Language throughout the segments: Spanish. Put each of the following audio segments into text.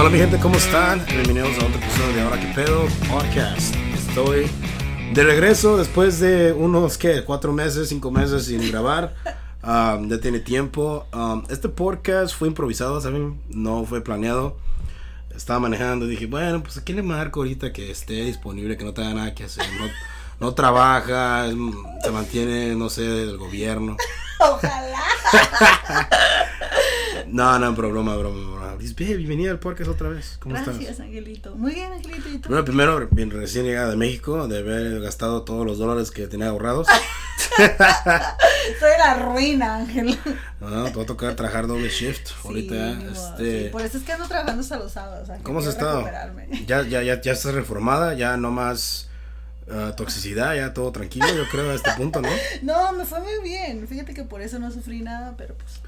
Hola mi gente, ¿cómo están? Bienvenidos a otro episodio de Ahora que pedo podcast. Estoy de regreso después de unos, ¿qué? Cuatro meses, cinco meses sin grabar. Um, ya tiene tiempo. Um, este podcast fue improvisado, ¿saben? No fue planeado. Estaba manejando y dije, bueno, pues ¿a quién le marco ahorita que esté disponible, que no tenga nada que hacer? No, no trabaja, se mantiene, no sé, del gobierno. Ojalá. No, no, pero broma, broma, broma. Dice, "Ve, bienvenida al podcast otra vez. ¿Cómo Gracias, estás? Angelito. Muy bien, Angelito. ¿Y tú? Bueno, primero, bien recién llegada de México, de haber gastado todos los dólares que tenía ahorrados. Soy la ruina, Ángel. No, te va a tocar trabajar doble shift. Ahorita, Sí, este. sí, Por eso es que ando trabajando hasta los sábados. Ángel. ¿Cómo has estado? Ya, ya, ya, ya estás reformada, ya no más ah, toxicidad, ya todo tranquilo, yo creo, a este punto, ¿no? No, me fue muy bien. Fíjate que por eso no sufrí nada, pero pues.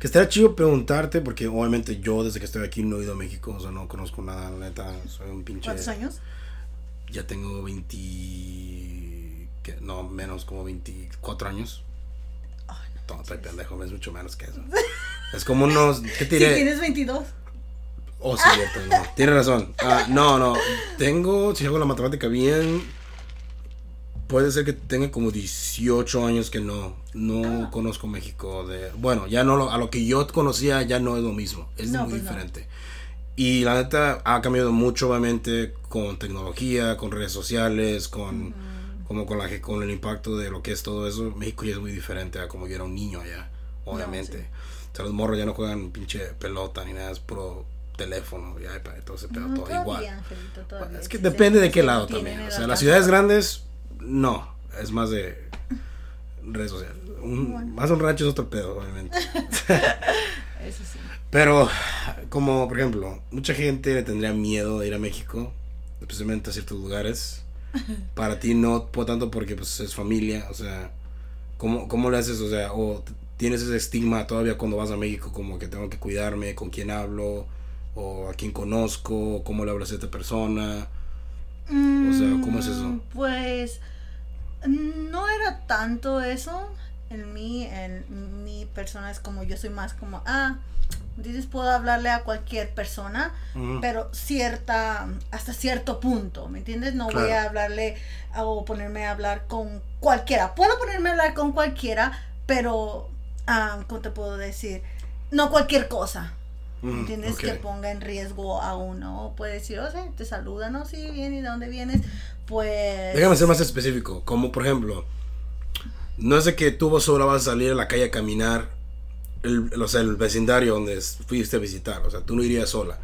Que estaría chido preguntarte, porque obviamente yo desde que estoy aquí no he ido a México, o sea, no conozco nada, la neta, soy un pinche. ¿Cuántos años? Ya tengo 20. que- no, menos, como 24 años. Ay, no. No, estoy pendejo, es mucho menos que eso. Es como unos. ¿Qué te Si diré? tienes 22. Oh, sí, cierto, no. Tienes razón. Ah, no, no. Tengo, si hago la matemática bien, puede ser que tenga como 18 años que no, no Ah. conozco México. De, bueno, ya no lo, a lo que yo conocía ya no es lo mismo. Es No, muy pues no. diferente. Y la neta ha cambiado mucho, obviamente, con tecnología, con redes sociales, con, como con, la, con el impacto de lo que es todo eso. México ya es muy diferente a como yo era un niño allá, obviamente. sí. O sea, los morros ya no juegan pinche pelota ni nada, es puro teléfono y iPad ese pedo, No, todo todavía, igual. Angelito, todavía. Es que depende de qué lado también. O sea, las ciudades grandes, no, es más de redes sociales. Un- Bueno. Más un rancho es otro pedo, obviamente. Eso sí. Pero, como por ejemplo, mucha gente le tendría miedo de ir a México, especialmente a ciertos lugares. Para ti no, por tanto porque pues es familia, o sea, ¿cómo, cómo le haces? O sea, o tienes ese estigma todavía cuando vas a México, como que tengo que cuidarme, con quién hablo, o a quién conozco, o cómo le hablas a esta persona. O sea, ¿cómo es eso? Mm, Pues no era tanto eso en mí, en mi persona es como yo soy más como, ah, dices puedo hablarle a cualquier persona, pero cierta, hasta cierto punto, ¿me entiendes? No voy a hablarle o ponerme a hablar con cualquiera. Puedo ponerme a hablar con cualquiera, pero, ah, ¿cómo te puedo decir? No cualquier cosa. ¿Entiendes? Que ponga en riesgo a uno. Puede decir, o sea, te saludan, ¿no? Sí, bien, ¿y de dónde vienes? Pues... Déjame ser más específico, como por ejemplo, no es de que tú sola vas a salir a la calle a caminar, el, o sea, el vecindario donde fuiste a visitar, o sea, tú no irías sola,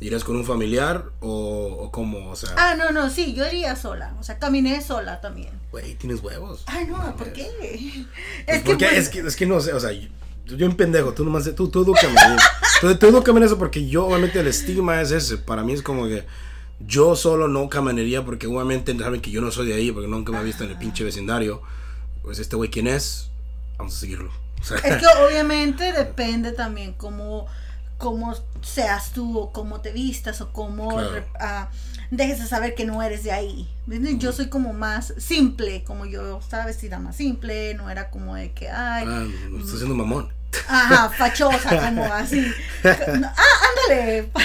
irías con un familiar o, o cómo, o sea, Ah, no, no, sí, yo iría sola. O sea, caminé sola también. güey, tienes huevos. Ay, no. ¿por qué? Pues Es que, pues, es, que, es que no sé, o sea, yo, yo en pendejo, tú nomás, tú, tú edúcame, tú, tú edúcame en eso porque yo, obviamente, el estigma es ese, para mí es como que yo solo no caminaría porque obviamente saben que yo no soy de ahí, porque nunca me he visto en el pinche vecindario, pues este güey, ¿quién es? Vamos a seguirlo. O sea, Es que obviamente depende también cómo, cómo seas tú o cómo te vistas o cómo Claro. ah, dejes de saber que no eres de ahí. ¿Entiendes? Yo soy como más simple, como yo estaba vestida más simple, no era como de que, ay, ah, me estoy haciendo mamón. ajá, fachosa, como así. Ah, ándale,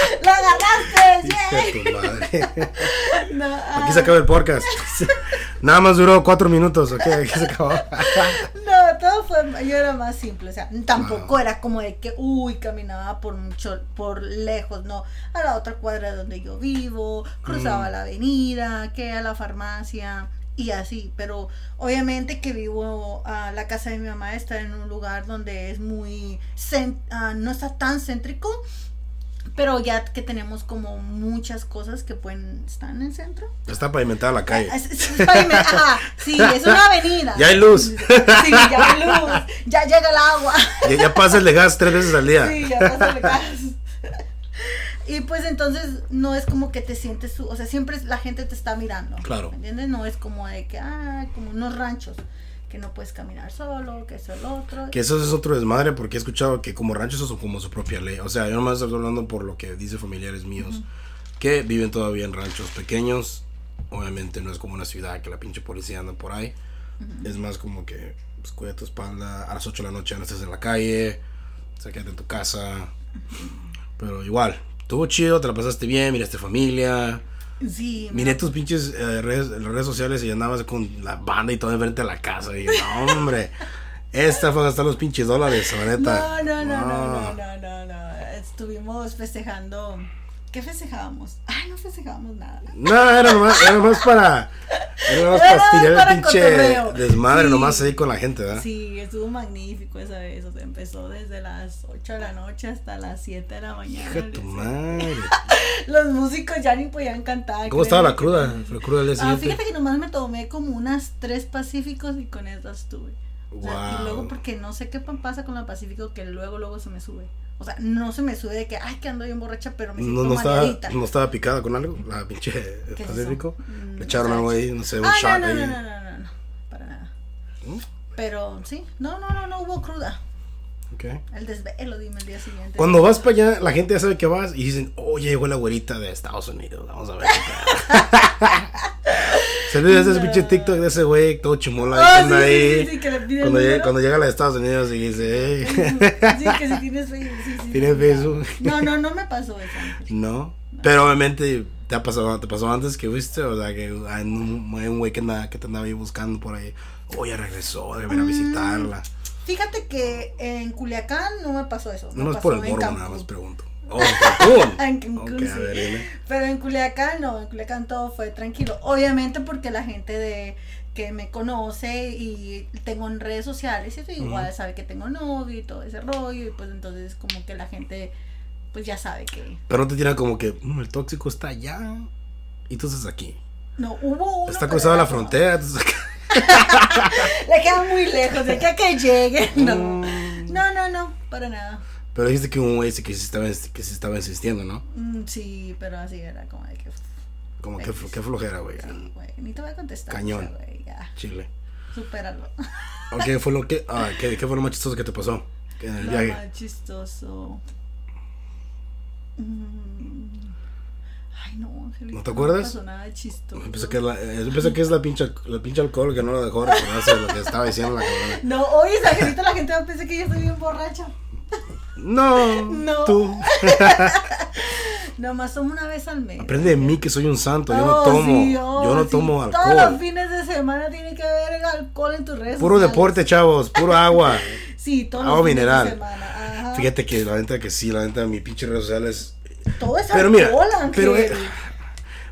la agarraste, madre. No, ah, Aquí se acaba el podcast. Nada más duró cuatro minutos, ok, aquí se acabó. No, todo fue, yo era más simple, o sea, tampoco Wow. era como de que, uy, caminaba por mucho, por lejos, no, a la otra cuadra donde yo vivo, cruzaba Mm. la avenida, que a la farmacia y así, pero obviamente que vivo, a la casa de mi mamá está en un lugar donde es muy, ah, no está tan céntrico, pero ya que tenemos como muchas cosas que pueden estar en el centro. Está pavimentada la calle. Es, es- es pavime- ajá, sí, es una avenida. Ya hay luz. Sí, ya hay luz. Ya llega el agua. Ya, ya pasa el de gas tres veces al día. Sí, ya pasa el gas. Y pues entonces no es como que te sientes, su- o sea, siempre la gente te está mirando. Claro. ¿Me entiendes? No es como de que, ah, como unos ranchos, que no puedes caminar solo, que eso el otro. Que eso es otro desmadre porque he escuchado que como ranchos son como su propia ley. O sea, yo nomás estoy hablando por lo que dice familiares míos que viven todavía en ranchos pequeños. Obviamente no es como una ciudad que la pinche policía anda por ahí. Es más como que pues, cuida tu espalda. A las 8 de la noche no estés en la calle. O sea, quédate en tu casa. Pero igual, estuvo chido, te la pasaste bien, miraste familia. Sí. Miré tus pinches eh, redes, las redes sociales y andabas con la banda y todo enfrente de la casa. Y no, hombre, esta fue gastar los pinches dólares, la neta. No, no, no, no, no, no, no, no. Estuvimos festejando. ¿Qué festejábamos? Ay, no festejábamos nada. No, era nomás, era nomás para. Era nomás Era para tirar el pinche cotorreo. desmadre Sí. nomás ahí con la gente, ¿verdad? Sí, estuvo magnífico esa vez. O sea, empezó desde las 8 de la noche hasta las 7 de la mañana. Hija tu madre. Los músicos ya ni podían cantar. ¿Cómo estaba la cruda? La cruda del Ah, fíjate que nomás me tomé como unas tres pacíficos y con esas. O sea, Wow. Y luego porque no sé qué pasa con la Pacífico que luego luego se me sube. O sea, no se me sube de que, ay, que ando bien borracha, pero me siento No, no, estaba, no estaba picada con algo, la pinche ¿Qué es Pacífico. eso? Mm, Le echaron algo ahí, no sé, un Ah, shot no, no, ahí. no, no, no, no, no, para nada. ¿Mm? Pero sí, no, no, no, no hubo cruda. El desvelo, dime el día siguiente. Cuando vas para allá, la gente ya sabe que vas y dicen, oh, ya llegó la güerita de Estados Unidos, vamos a ver. qué pedo". Se ve ese pinche TikTok de ese güey, todo chimola, anda sí, ahí. sí, sí, que le piden cuando, llega, cuando llega a los Estados Unidos y dice, hey. Sí, que si tienes Facebook. ¿Tienes Facebook? No, no, no me pasó eso. no. Pero obviamente te ha pasado, te pasó antes que fuiste, o sea, que hay un, güey que, que te andaba ahí buscando por ahí. Oh, ya regresó, debe Mm. ir a visitarla. Fíjate que en Culiacán no me pasó eso. No es por el morbo, nada más pregunto. Oh, en Cancún. En Cancún, Ok, a sí. ver. Pero en Culiacán no, en Culiacán todo fue tranquilo. Obviamente porque la gente de que me conoce y tengo en redes sociales, eso igual sabe que tengo novio y todo ese rollo, y pues entonces como que la gente pues ya sabe que Pero no te tiran como que "Mm, el tóxico está allá y tú estás aquí. no hubo uno. Está cruzada la frontera. tú estás acá. Le queda muy lejos, de que a que llegue. No. Mm. No, no, no, para nada. Pero dijiste que un güey que se estaba, que se estaba insistiendo, ¿no? Mm, sí, pero así era como de que Como que, flojera, güey. sí, güey, ni te voy a contestar. Cañón. güey, ya, Chile. supéralo. ¿O ¿Qué fue lo que, ah, qué, qué fue lo más chistoso que te pasó en el Lo viaje? más chistoso. Mm. No. ¿No te acuerdas? pasó nada chistoso. Yo pensé que es la, eh, yo pensé que es la pinche, la pinche alcohol que no lo dejó recordarse de lo que estaba diciendo la cabrona. No, oye, Angelito, la gente va a pensar que yo estoy bien borracha. No, No. tú. Nomás tomo una vez al mes. Aprende de mí que soy un santo. Yo no Oh, tomo, sí, oh, yo no sí. tomo Todos los alcohol. fines de semana tiene que haber alcohol en tus redes Puro sociales. deporte, chavos, puro agua. Sí, todos Agua los fines mineral. de semana. Ajá. Fíjate que la neta que sí, la neta mi pinche redes sociales. Todo es Pero mira, alcohol, Ángel. pero, eh,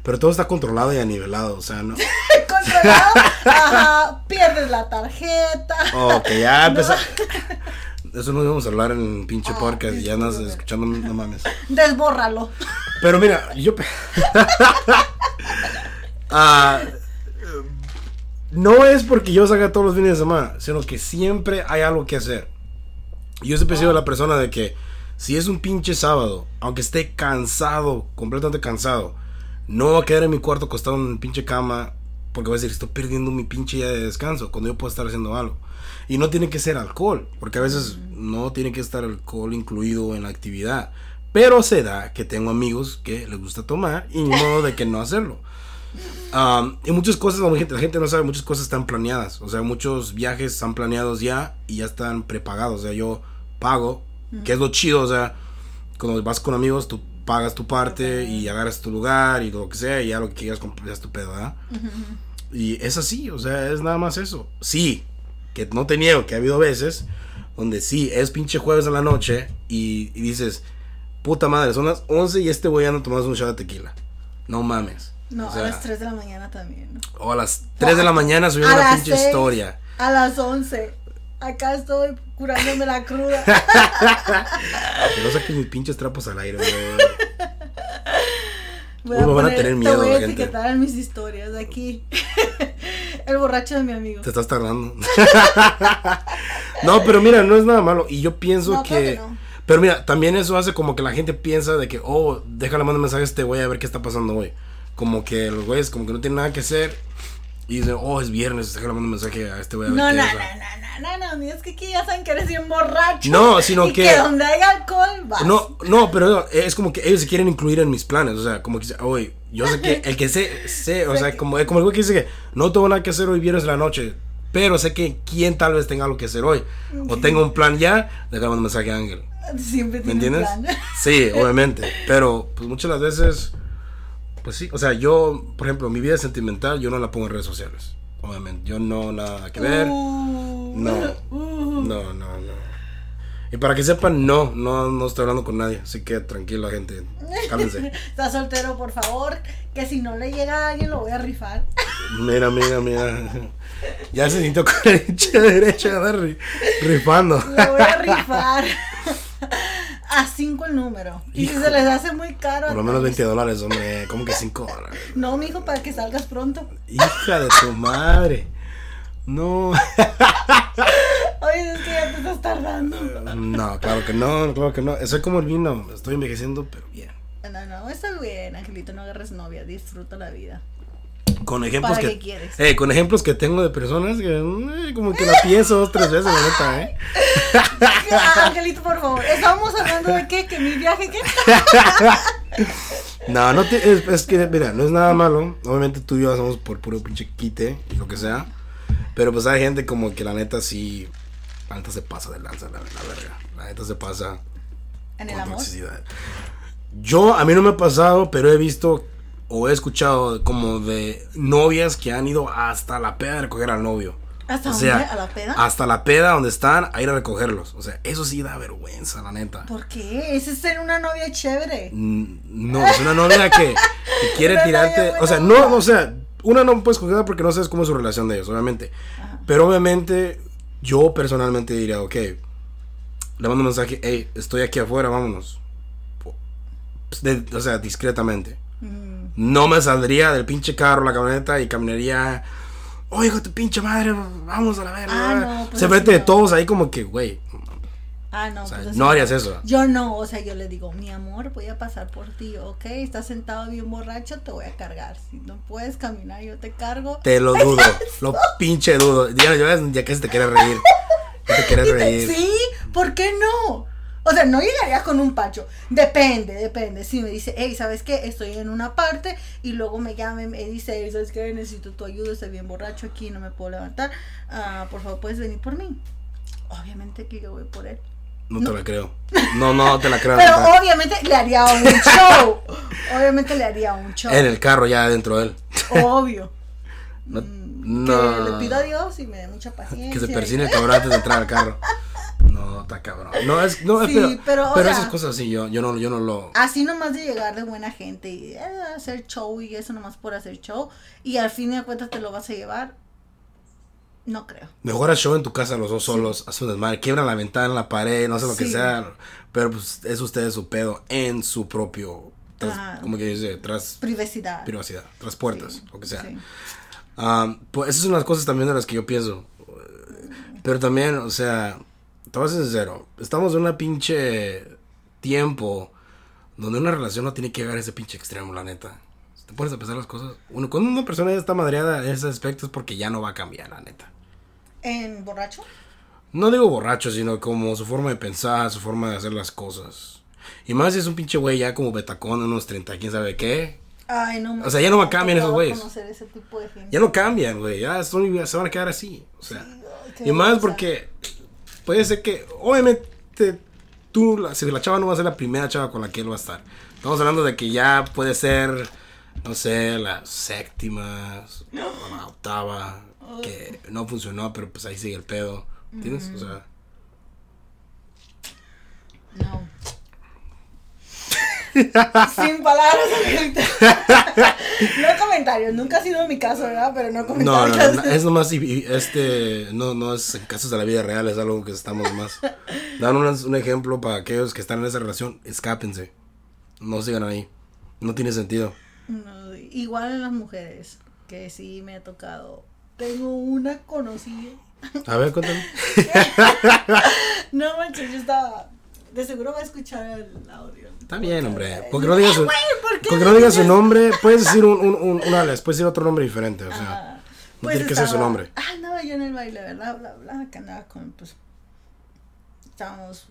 pero todo está controlado y anivelado, o sea, no. Controlado. Ajá. Pierdes la tarjeta. Ok, ya empezó. Eso no íbamos a hablar en pinche Ah, podcast y ya andas escuchando, no mames. Desbórralo. Pero mira, yo. Ah, no es porque yo salga todos los fines de semana, sino que siempre hay algo que hacer. Yo siempre he sido la persona de que si es un pinche sábado, aunque esté cansado, completamente cansado, no me voy a quedar en mi cuarto acostado en mi pinche cama porque voy a decir, estoy perdiendo mi pinche día de descanso cuando yo puedo estar haciendo algo. Y no tiene que ser alcohol, porque a veces no tiene que estar alcohol incluido en la actividad. Pero se da que tengo amigos que les gusta tomar y modo de que no hacerlo. Um, y muchas cosas, la gente, la gente no sabe, muchas cosas están planeadas. O sea, muchos viajes están planeados ya y ya están prepagados. O sea, yo pago, que es lo chido. O sea, cuando vas con amigos, tú pagas tu parte y agarras tu lugar y lo que sea, y ya lo que quieras comprar es tu pedo, ¿verdad? Y es así, o sea, es nada más eso. Sí, que no te niego que ha habido veces donde sí, es pinche jueves en la noche y, y dices, puta madre, son las 11 y este güey anda tomando un shot de tequila. No mames. No, O sea, a las 3 de la mañana también. ¿no? O a las 3 de la mañana subiendo A una pinche seis. historia. A las 11. Acá estoy curándome la cruda. Que no saques mis pinches trapos al aire, güey. Voy Uy, me van a tener te miedo voy a la gente. etiquetar en mis historias de aquí. El borracho de mi amigo. Te estás tardando. no, pero mira, no es nada malo. Y yo pienso No, claro que. que no. Pero mira, también eso hace como que la gente piensa de que, oh, déjale mandar mensaje a este güey a ver qué está pasando hoy. Como que los güeyes como que no tienen nada que hacer. Y dicen, oh, es viernes, déjale mandar mensaje a este güey No, no, no, no, no, no, no, es que aquí ya saben que eres bien borracho. No, sino y que- que donde hay alcohol, vas. No, no, pero es como que ellos se quieren incluir en mis planes. O sea, como que, oye, yo sé que el que sé, sé, o sea, como, como el güey que dice que no tengo nada que hacer hoy viernes en la noche. Pero sé que quién tal vez tenga algo que hacer hoy. O tenga un plan ya, déjame un mensaje a Ángel. Siempre ¿Me tiene un entiendes? plan. Sí, obviamente. Pero pues muchas de las veces, pues sí, o sea, yo, por ejemplo, mi vida sentimental yo no la pongo en redes sociales. Obviamente, yo no nada que ver. Uh, No. uh. No, no, no. Y para que sepan, no, no, no estoy hablando con nadie. Así que tranquila, gente. Cálmense. Está soltero, por favor. Que si no le llega a alguien, lo voy a rifar. Mira, mira, mira. Ya se sintió con derecha, derecha, rifando. Lo voy a rifar. A 5 el número. Y si se les hace muy caro. Por lo menos 20 dólares, hombre. ¿Cómo que 5 dólares? No, mijo, para que salgas pronto. Hija de tu madre. No. Oye, es que ya te estás tardando. No, claro que no, claro que no. Soy como el vino. Estoy envejeciendo, pero bien. No, no, estás bien, Angelito. No agarres novia. Disfruta la vida. Con ejemplos ¿Para que. qué? Eh, con ejemplos que tengo de personas que eh, como que la pienso dos, tres veces, la neta, ¿eh? Angelito, por favor. Estábamos hablando de qué? Que mi viaje, ¿qué? No, no te, es, es que, mira, no es nada malo. Obviamente tú y yo hacemos por puro pinche quite y lo que sea. Pero pues hay gente como que la neta sí. La neta se pasa de lanza, la, la verga. La neta se pasa En el amor. toxicidad. Yo, a mí no me ha pasado, pero he visto o he escuchado como de novias que han ido hasta la peda a recoger al novio. ¿Hasta O sea, dónde? ¿A la peda? Hasta la peda donde están a ir a recogerlos. O sea, eso sí da vergüenza, la neta. ¿Por qué? Ese es ser una novia chévere. Mm, No, es una novia que, que quiere Una tirarte. O sea, no, o sea, una no puedes coger porque no sabes cómo es su relación de ellos, obviamente. Ajá. Pero obviamente, yo personalmente diría, ok, le mando un mensaje, hey, estoy aquí afuera, vámonos. Pues, de- o sea, discretamente. Mm. No me saldría del pinche carro, la camioneta y caminaría. Oye, hijo de tu pinche madre, vamos a la verga. Ah, no, pues Se frente de no. todos ahí como que, güey. Ah, no, O sea, pues no harías eso. Yo no, o sea, yo le digo, mi amor, voy a pasar por ti, ¿ok? Estás sentado bien borracho, te voy a cargar. Si no puedes caminar, yo te cargo. Te lo dudo, lo pinche dudo. Ya, ya, ya que se te quiere reír. Ya te quieres reír. Sí, ¿por qué no? O sea, no llegaría con un pacho. Depende, depende. Si me dice, hey, ¿sabes qué? Estoy en una parte y luego me llama y me dice, hey, ¿sabes qué? Necesito tu ayuda, estoy bien borracho aquí, no me puedo levantar. Ah, por favor, ¿puedes venir por mí? Obviamente que yo voy por él. No te la creo. No, no te la creo. Pero obviamente le haría un show. Obviamente le haría un show. En el carro ya dentro de él. Obvio. No, Mm, no. Que le pido a Dios y me dé mucha paciencia. Que se persine el cabrón antes de entrar al carro. No, está cabrón. No, es, no, Sí, pero, pero, o pero sea- esas cosas sí, yo, yo no, yo no lo. Así nomás de llegar de buena gente y eh, hacer show y eso nomás por hacer show. Y al fin de cuentas te lo vas a llevar. No creo. Mejor haz show en tu casa los dos solos, haz un desmadre, quiebran la ventana, la pared, no sé lo que Sí. sea. Pero pues es ustedes su pedo en su propio. Tras, Ajá. como que dice, tras Privacidad. privacidad, tras puertas, Sí, lo que sea. sí. Ah, pues esas son las cosas también de las que yo pienso. Pero también, o sea, te voy a ser sincero, estamos en una pinche tiempo donde una relación no tiene que llegar a ese pinche extremo, la neta. Si te pones a pensar las cosas, uno, cuando una persona ya está madreada en ese aspecto es porque ya no va a cambiar, la neta. ¿En borracho? No digo borracho, sino como su forma de pensar, su forma de hacer las cosas. Y más si es un pinche güey ya como betacón, unos 30, quién sabe qué. Ay, no. O sea, ya no me me cambian esos güeyes. Ya no cambian, güey. Ya son- se van a quedar así. O sea. Y más porque puede ser que, obviamente, tú, si la chava no va a ser la primera chava con la que él va a estar. Estamos hablando de que ya puede ser, no sé, la séptima, o la octava, que no funcionó, pero pues ahí sigue el pedo. ¿Entiendes? O sea, No. Sin palabras, no comentarios. Nunca ha sido mi caso, ¿verdad? Pero no no, comentarios. no, no, es nomás, este, no, no es en casos de la vida real, es algo que estamos más. Dan un, un ejemplo para aquellos que están en esa relación, escápense. No sigan ahí. No tiene sentido. No, igual en las mujeres, que sí me ha tocado. Tengo una conocida. A ver, cuéntame. No manches, yo estaba. De seguro va a escuchar el audio. Está bien, hombre. Porque no digas su, Eh, güey, ¿por qué porque no digas su nombre, puedes decir un, un, un, puedes decir otro nombre diferente. O sea, Ah, no tiene que ser su nombre. Ah, andaba yo en el baile, ¿verdad? Bla, bla, que andaba con, pues. Estábamos.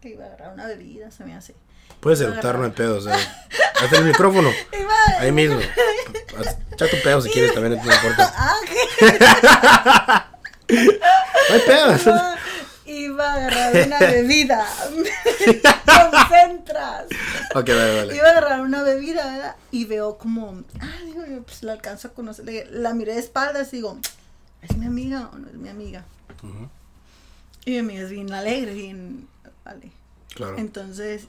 Que iba a agarrar una bebida, se me hace. Puedes eructar, no hay pedo. O sea, hasta el micrófono. Ahí mismo. Echa tu pedo si quieres también, no importa. Ah. No hay pedo. Iba, a agarrar una bebida. Me concentras. Ok, vale, vale. Iba a agarrar una bebida, ¿verdad? Y veo como, ah, digo yo, pues la alcanzo a conocer. Le- La miré de espaldas y digo, ¿es mi amiga o no es mi amiga? Y mi amiga es bien alegre, bien, vale. Claro. Entonces,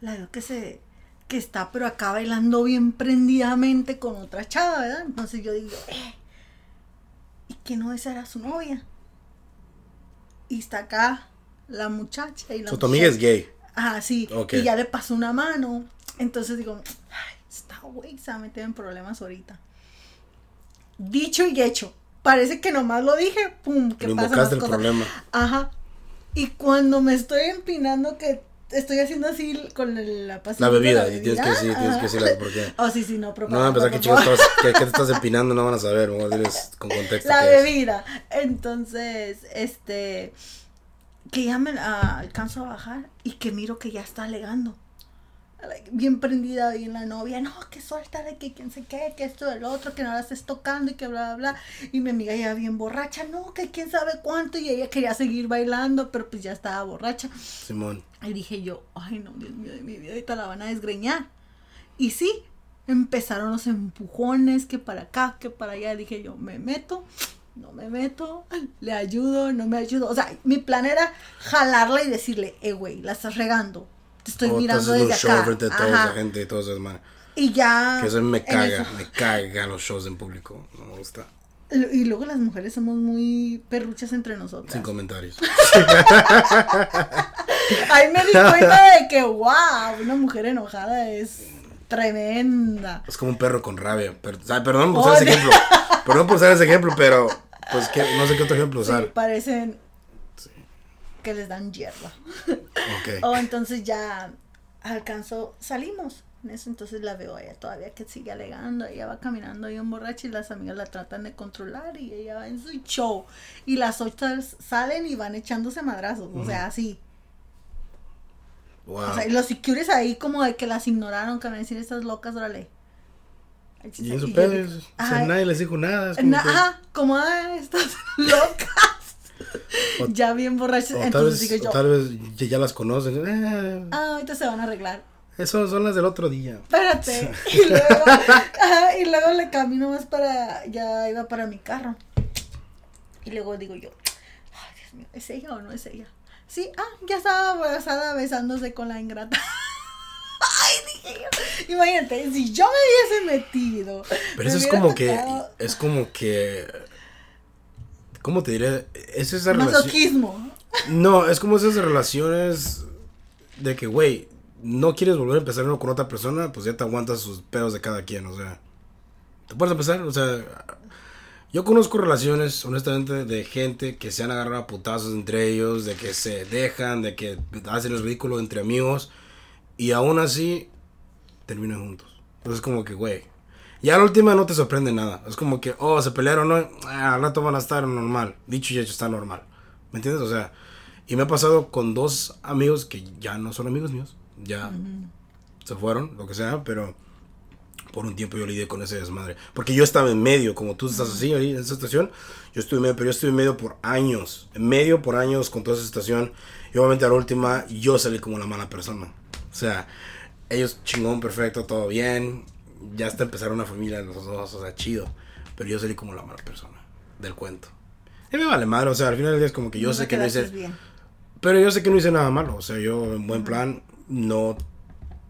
la veo que se, que está, pero acá bailando bien prendidamente con otra chava, ¿verdad? Entonces yo digo, eh, ¿y que no esa era su novia? Y está acá la muchacha y la So, tu amiga es muchacha- gay. Ah, sí. Y ya le pasó una mano. Entonces digo, ay, esta güey se va a meter en problemas ahorita. Dicho y hecho. Parece que nomás lo dije, pum, que las invocaste el cosas. problema. Ajá. Y cuando me estoy empinando, que estoy haciendo así con el- la pasilla. La de bebida, y tienes que decir, tienes que decirle por qué. Oh, sí, sí, no, pero No van a pensar que chicos estás- que, que te estás empinando, no van a saber. Vamos a decirles con contexto. La es. bebida. Entonces, este. Que ya me ah, alcanzo a bajar y que miro que ya está alegando. Like, Bien prendida bien la novia, no, que suéltale, que quién sé qué, que esto del otro, que no la estés tocando y que bla, bla, bla. Y mi amiga ya bien borracha, no, que quién sabe cuánto. Y ella quería seguir bailando, pero pues ya estaba borracha. Simón. Y dije yo, ay no, Dios mío de mi vida, ahorita la van a desgreñar. Y sí, empezaron los empujones, que para acá, que para allá. Dije yo, me meto, no me meto, le ayudo, no me ayudo. O sea, mi plan era jalarla y decirle, eh, güey, la estás regando. Te estoy O estás mirando desde acá. frente de toda esa gente y todas esas manos. Y ya. Que eso me caga, eso- me cagan los shows en público. No me gusta. Y luego las mujeres somos muy perruchas entre nosotras. Sin comentarios. Ahí me di cuenta de que, wow, una mujer enojada es tremenda. Es como un perro con rabia. O perdón por Oh, usar ese de- ejemplo. Perdón por usar ese ejemplo, pero pues que no sé qué otro ejemplo Sí, usar. parecen que les dan hierba. Ok. Oh, entonces ya alcanzó, salimos. En eso entonces la veo a ella todavía que sigue alegando. Ella va caminando bien borracha y las amigas la tratan de controlar y ella va en su show. Y las otras salen y van echándose madrazos. O sea, así. Wow. O sea, y los securities ahí como de que las ignoraron, que van a decir estas locas, órale. y en su yo pedo, digo, o sea, "Ay, nadie les dijo nada. es como na- que- Ajá, como "Ay, estas locas. O- ya bien borrachas. o tal Entonces vez, digo yo, tal vez ya, ya las conocen. Eh, ah, ahorita se van a arreglar. Eso son las del otro día. Espérate. Y luego, ajá, y luego le camino más para, ya iba para mi carro. Y luego digo yo, ay Dios mío, ¿es ella o no es ella? Sí, ah, ya estaba abrazada besándose con la ingrata. Ay, dije yo. Imagínate, si yo me hubiese metido. Pero eso es como que. Es como que. ¿Cómo te diré? Es esa relación. Masoquismo. No, es como esas relaciones de que, güey, no quieres volver a empezar uno con otra persona, pues ya te aguantas sus pedos de cada quien, o sea. ¿Te puedes empezar? O sea, yo conozco relaciones, honestamente, de gente que se han agarrado a putazos entre ellos, de que se dejan, de que hacen el ridículo entre amigos, y aún así terminan juntos. Entonces, como que, güey. Ya la última no te sorprende nada. Es como que, oh, se pelearon, ¿no? Ah, al rato van a estar normal. Dicho y hecho, está normal. ¿Me entiendes? O sea, y me ha pasado con dos amigos que ya no son amigos míos. Ya se fueron, lo que sea, pero por un tiempo yo lidié con ese desmadre. Porque yo estaba en medio, como tú estás así ahí en esa situación. Yo estuve en medio, pero yo estuve en medio por años. En medio por años con toda esa situación. Y obviamente a la última yo salí como la mala persona. O sea, ellos chingón, perfecto, todo bien. Ya hasta empezaron una familia los dos, o sea, chido. Pero yo salí como la mala persona del cuento. Y me vale madre, o sea, al final del día es como que yo No sé que no hice... bien. Pero yo sé que no hice nada malo. O sea, yo en buen plan, no.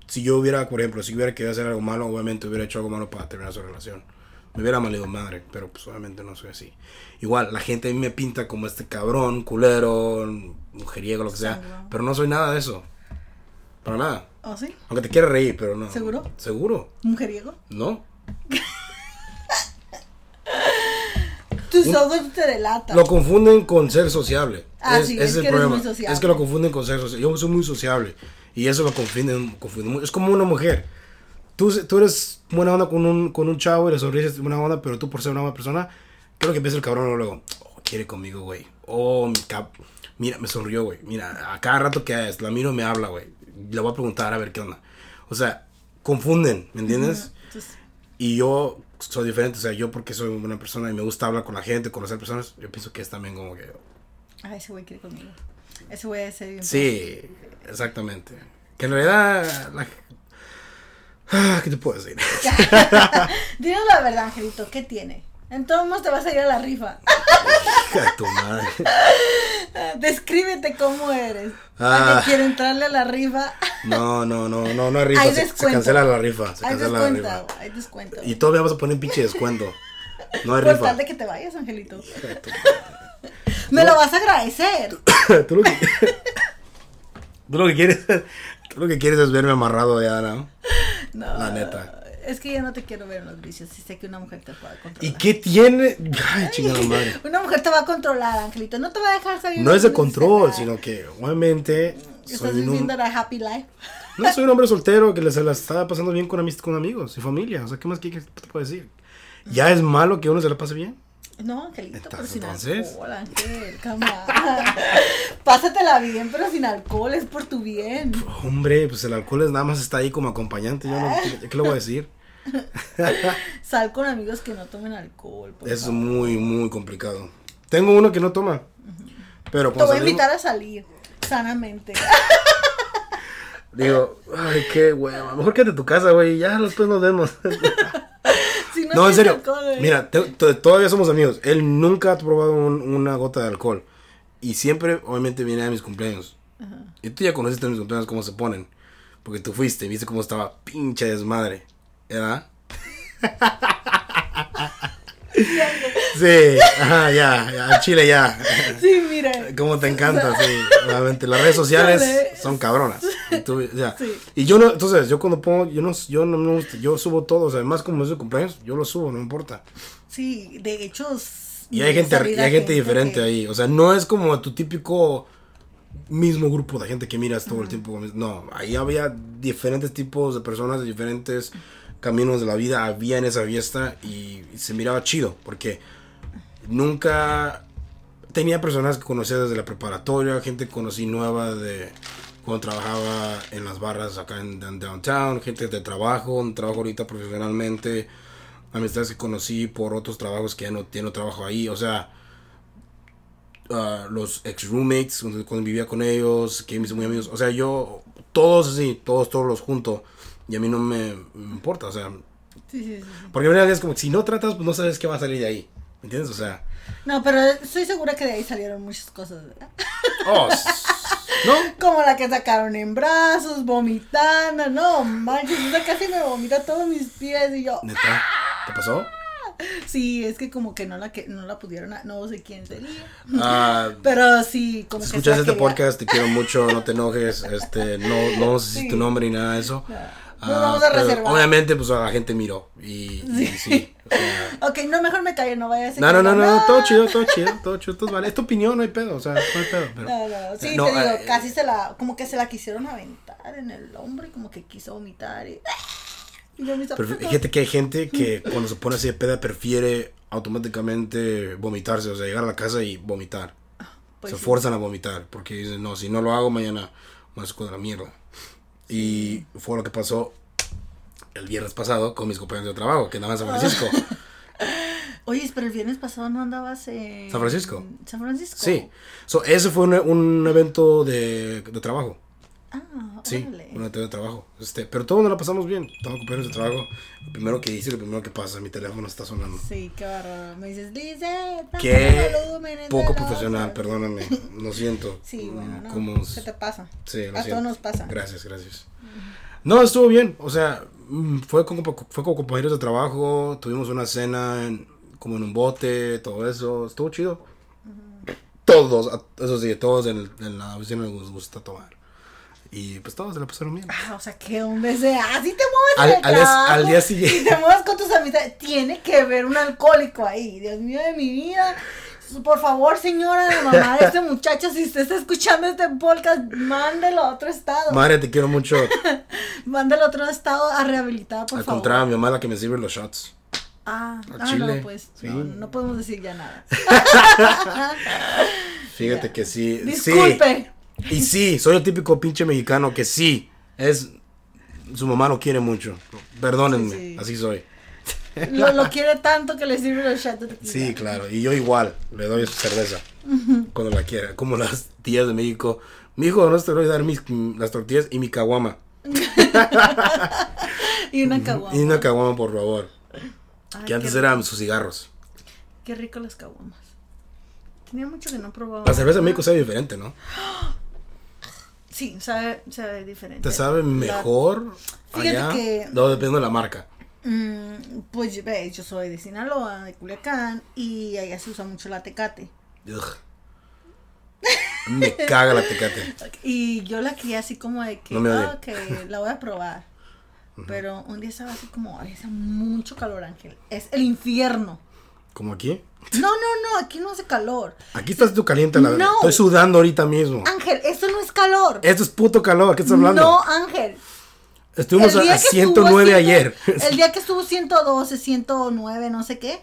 Si yo hubiera, por ejemplo, si hubiera querido hacer algo malo, obviamente hubiera hecho algo malo para terminar su relación. Me hubiera malido madre, pero pues obviamente no soy así. Igual, la gente a mí me pinta como este cabrón, culero, mujeriego, lo que sea. Pero no soy nada de eso. Para nada. ¿Oh, sí? Aunque te quiera reír, pero no. ¿Seguro? ¿Seguro? ¿Mujeriego? No. Tus ojos te delatan. Lo confunden con ser sociable. Ah, es, sí, es es el que eres problema. muy sociable. Es que lo confunden con ser sociable. Yo soy muy sociable. Y eso lo confunden, confunden mucho. Es como una mujer. Tú, tú eres buena onda con un, con un chavo y le sonríes buena onda, pero tú por ser una buena persona, creo que empieza el cabrón luego. Oh, quiere conmigo, güey. Oh, mi cap. Mira, me sonrió, güey. Mira, a cada rato que es, la miro me habla, güey. Le voy a preguntar a ver qué onda. O sea, confunden, ¿me entiendes? Entonces, Y yo soy diferente, o sea, yo porque soy una persona y me gusta hablar con la gente, conocer personas, yo pienso que es también como que... ah, ese güey quiere conmigo. Ese güey es bien Sí, exactamente. Que en realidad... La... Ah, ¿Qué te puedo decir? Dinos la verdad, Angelito, ¿qué tiene? Entonces te vas a ir a la rifa. Hija tu madre. Descríbete cómo eres. Ah. ¿Alguien quiere entrarle a la rifa? No, no, no, no, no hay rifa. Hay se, cancela la rifa. Se Hay cancela la descuento, rifa. hay descuento. Y todavía vas a poner un pinche descuento. No hay Por rifa. tal de que te vayas, Angelito. Hija Me lo vas a agradecer. Tú lo que... Tú lo que quieres... Tú lo que quieres es verme amarrado ya, ¿no? No, La neta. Es que yo no te quiero ver en los vicios. Y sé que una mujer te puede ¿Y controlar. qué tiene? Ay, chingada madre. Una mujer te va a controlar, Angelito. No te va a dejar salir. No es de control, sino que obviamente Estás soy un, viviendo la happy life. no soy un hombre soltero que se la está pasando bien con, con amigos y familia. O sea, ¿qué más qué te puedo decir? ¿Ya es malo que uno se la pase bien? No, Angelito, pero sin entonces. alcohol, Ángel. Pásatela bien, pero sin alcohol, es por tu bien. Hombre, pues el alcohol es nada más está ahí como acompañante. Yo no, ¿qué, le voy a decir? Sal con amigos que no tomen alcohol. por Es favor. muy, muy complicado. Tengo uno que no toma. Pero Te voy a invitar a salir sanamente. Digo, ay, qué hueva. Mejor quédate en tu casa, güey. Ya después nos vemos. No, en serio. alcohol. Mira, te- te- todavía somos amigos. Él nunca ha probado un- una gota de alcohol. Y siempre, obviamente, viene a mis cumpleaños. Y tú ya conociste a mis cumpleaños cómo se ponen. Porque tú fuiste y viste cómo estaba pinche desmadre. ¿Verdad? Sí, ajá, ya, ya, al chile ya. Sí, mira. Cómo te encanta, sí. Obviamente, las redes sociales son cabronas. Y, tú, ya. Sí. y yo no, entonces, yo cuando pongo, yo no, yo no me gusta, yo subo todo, o sea, además como es de cumpleaños, yo lo subo, no importa. Sí, de hecho. Y hay gente, y hay gente diferente que- ahí. O sea, no es como tu típico mismo grupo de gente que miras todo el tiempo. No, ahí había diferentes tipos de personas de diferentes caminos de la vida. Había en esa fiesta y se miraba chido. Porque nunca tenía personas que conocía desde la preparatoria, gente que conocí nueva de cuando trabajaba en las barras acá en, en downtown, gente de trabajo, un trabajo ahorita profesionalmente, amistades que conocí por otros trabajos que ya no tiene trabajo ahí, o sea, ah, los ex roommates cuando, vivía con ellos, que hice muy amigos, o sea, yo todos así, todos todos los junto y a mí no me, me importa, o sea, Sí, sí, sí, porque realidad es como si no tratas, pues no sabes qué va a salir de ahí, ¿me entiendes? O sea, No, pero estoy segura que de ahí salieron muchas cosas, ¿verdad? oh, ¿no? Como la que sacaron en brazos, vomitando, no manches, esa casi me vomita todos mis pies y yo, ¿Neta? ¿Te pasó? sí, es que como que no la que no la pudieron, a- no sé quién sería, Ah, pero sí, como si que escuchas este quería- podcast, te quiero mucho, no te enojes, este, no, no sé si Sí. tu nombre ni nada de eso. Nos Ah, vamos a reservar. Obviamente, pues la gente miró y y sí. O sea, Ok, no, mejor me callo, no vaya a ser no, no, no, digan, no, todo chido, todo chido, todo chido, todo vale. Es tu opinión, no hay pedo, o sea, no hay pedo. Pero, No, no, sí, No, te digo, eh, casi se la, como que se la quisieron aventar en el hombro y como que quiso vomitar y, y yo mis pero fíjate que hay gente que cuando se pone así de peda prefiere automáticamente vomitarse, o sea, llegar a la casa y vomitar. Pues se sí. forzan a vomitar porque dicen, no, si no lo hago mañana me saco de la mierda. Y fue lo que pasó el viernes pasado con mis compañeros de trabajo que andaban en San Francisco. Oye, pero el viernes pasado no andabas en ¿San Francisco? San Francisco. Sí, so, ese fue un, un evento de, de trabajo. Ah, Sí, órale. un evento de trabajo. Este, pero todos nos la pasamos bien. Estamos compañeros de trabajo. Lo primero que hice, lo primero que pasa, mi teléfono está sonando. Sí, qué bárbaro. Me dices, dice, Qué poco profesional, otra". perdóname. Lo siento. Sí, bueno, no. Como- ¿Qué te pasa? Sí, lo A siento. todos nos pasa. Gracias, gracias. No, estuvo bien. O sea, fue con, fue con compañeros de trabajo. Tuvimos una cena en- como en un bote, todo eso. Estuvo chido. Todos, eso sí, todos en, la oficina les gusta tomar. Y pues todos se la pasaron bien. Ah, o sea, que hombre sea. Así te mueves Al- en el al día- trabajo, al día siguiente. Y te mueves con tus amistades. Tiene que haber un alcohólico ahí. Dios mío de mi vida. Por favor, señora, la mamá de este muchacho, si usted está escuchando este podcast, mándelo a otro estado. Madre, te quiero mucho. mándelo a otro estado a rehabilitar, por Al favor. contrario, mi mamá es la que me sirve los shots. Ah, Al ah, no, pues. sí. No, no podemos decir ya nada. Fíjate Ya. que sí. Disculpe. Sí. Y sí, soy el típico pinche mexicano que sí, es. Su mamá lo quiere mucho. Perdónenme, Sí, sí. así soy. Lo, lo quiere tanto que le sirve los shots de tequila. Sí, claro. Y yo igual, le doy su cerveza. Cuando la quiera. Como las tías de México. Mi hijo, no te voy a dar mis, las tortillas y mi caguama. Y una caguama. Y una caguama, por favor. Ay, que antes eran sus cigarros. Qué rico las caguamas. Tenía mucho que no probaba. La cerveza de México sabe diferente, ¿no? Sí, sabe, sabe diferente. ¿Te sabe La- mejor Fíjate allá? que- No, depende de la marca. Mm, pues ve, yo soy de Sinaloa, de Culiacán, y allá se usa mucho la tecate. Ugh. Me caga la tecate. Y yo la quería así como de que, No ah, la voy a probar. Pero un día estaba así como, ay, hace mucho calor, Ángel. Es el infierno. ¿Como aquí? No, no, no, aquí no hace calor. Aquí estás tú caliente, la verdad. No. Estoy sudando ahorita mismo. Ángel, eso no es calor. Esto es puto calor, ¿qué estás hablando? No, Ángel. Estuvimos a, día a que estuvo 109 ciento- ayer. El día que estuvo 112, 109, no sé qué,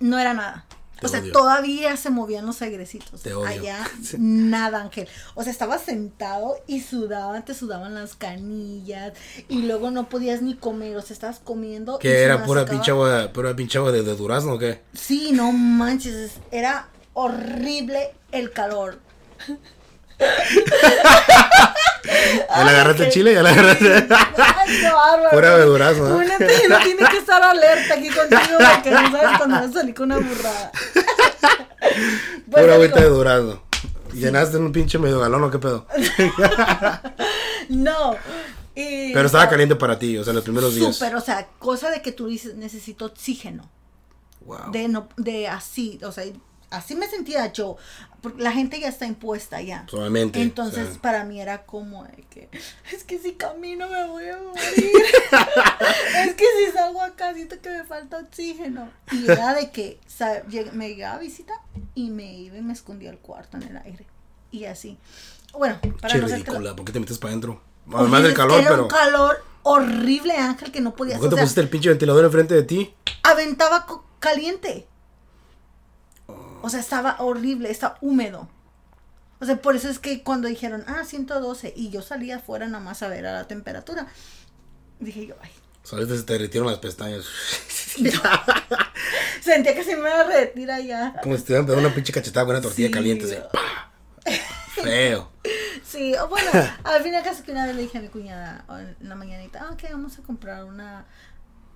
no era nada. Te o sea, odio. todavía se movían los aigrecitos. Te odio. Allá, Sí. nada, Ángel. O sea, estabas sentado y sudaban, te sudaban las canillas y luego no podías ni comer, o sea, estabas comiendo. se era pura pinche agua, pura pinche agua de, de durazno o qué? Sí, no manches, era horrible el calor. ¿Ya le agarraste chile? ¿Ya le agarraste? Ay, qué bárbaro. Pura de durazno, ¿eh? Uno tiene que estar alerta aquí contigo porque no sabes cuando vas a salir con una burrada. Pura agüita de durazno. ¿Llenaste en un pinche medio galón o qué pedo? No. Y, Pero estaba caliente para ti, o sea, los primeros días. Súper, o sea, cosa de que tú dices, necesito oxígeno. Wow. De no, de así, o sea, así me sentía yo. Porque la gente ya está impuesta ya. Solamente. Entonces, o sea, para mí era como de que, es que si camino me voy a morir. es que si salgo acá siento que me falta oxígeno. Y era de que me llegaba a visita y me iba y me escondía al cuarto en el aire. Y así. Bueno, para che no ridícula, ¿por qué te metes para adentro? Además del calor, era pero. un calor horrible, Ángel, que no podías. ¿Por qué te pusiste el pinche ventilador enfrente de ti? aventaba caliente. O sea, estaba horrible, estaba húmedo. O sea, por eso es que cuando dijeron, ah, 112, y yo salía afuera nada más a ver a la temperatura, dije yo, ay, Saliste, se te derritieron las pestañas. sentía que se me iba a derretir allá. Como si te hubieran pegado una pinche cachetada con una tortilla Sí. caliente. Así. ¡pah! Feo. Sí, o bueno, al final casi que una vez le dije a mi cuñada en la mañanita, ah, ok, vamos a comprar una,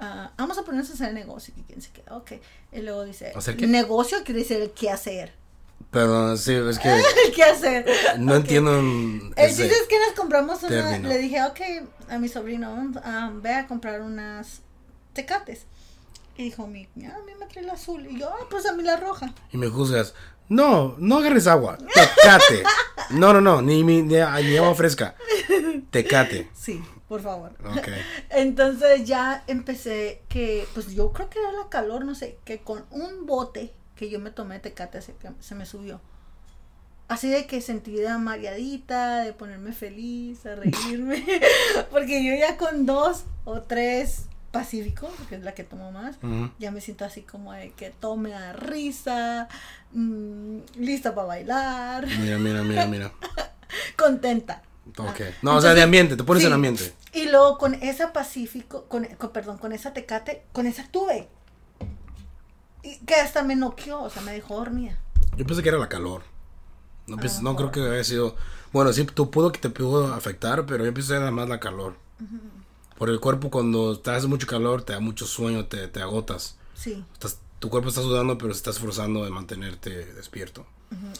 ah, vamos a ponernos a hacer negocio, que quién se queda, ok. Y luego dice, ¿Hacer qué? negocio quiere decir el qué hacer. Pero sí, es que El qué hacer. no entiendo. El chiste es que nos compramos una. término. Le dije, ok, a mi sobrino, ah, ve a comprar unas tecates. Y dijo, mi, ah, a mí me trae la azul. Y yo, ah, pues a mí la roja. Y me juzgas. No, no agarres agua. Tecate. No, no, no. Ni, ni, ni, ni agua fresca. Tecate. Sí, por favor. Ok. Entonces ya empecé que, pues yo creo que era la calor, no sé, que con un bote que yo me tomé de tecate se, se me subió. Así de que sentí de mareadita, de ponerme feliz, a reírme. Porque yo ya con dos o tres Pacífico, que es la que tomo más, ya me siento así como de que todo me da risa, mm, lista para bailar, Mira, mira, mira, mira. contenta. Ok. No, o sea, de ambiente. Te pones Sí. en ambiente. Luego con esa Pacífico, con, con- perdón, con esa Tecate, con esa tuve. Y que hasta me noqueó, o sea, me dejó dormida. Yo pensé que era la calor. No, A pensé- lo no creo que haya sido. Bueno, sí, tú pudo que te pudo afectar, pero yo pensé que era nada más la calor. Por el cuerpo, cuando te hace mucho calor, te da mucho sueño, te, te agotas. Sí. Estás, tu cuerpo está sudando, pero se está esforzando de mantenerte despierto.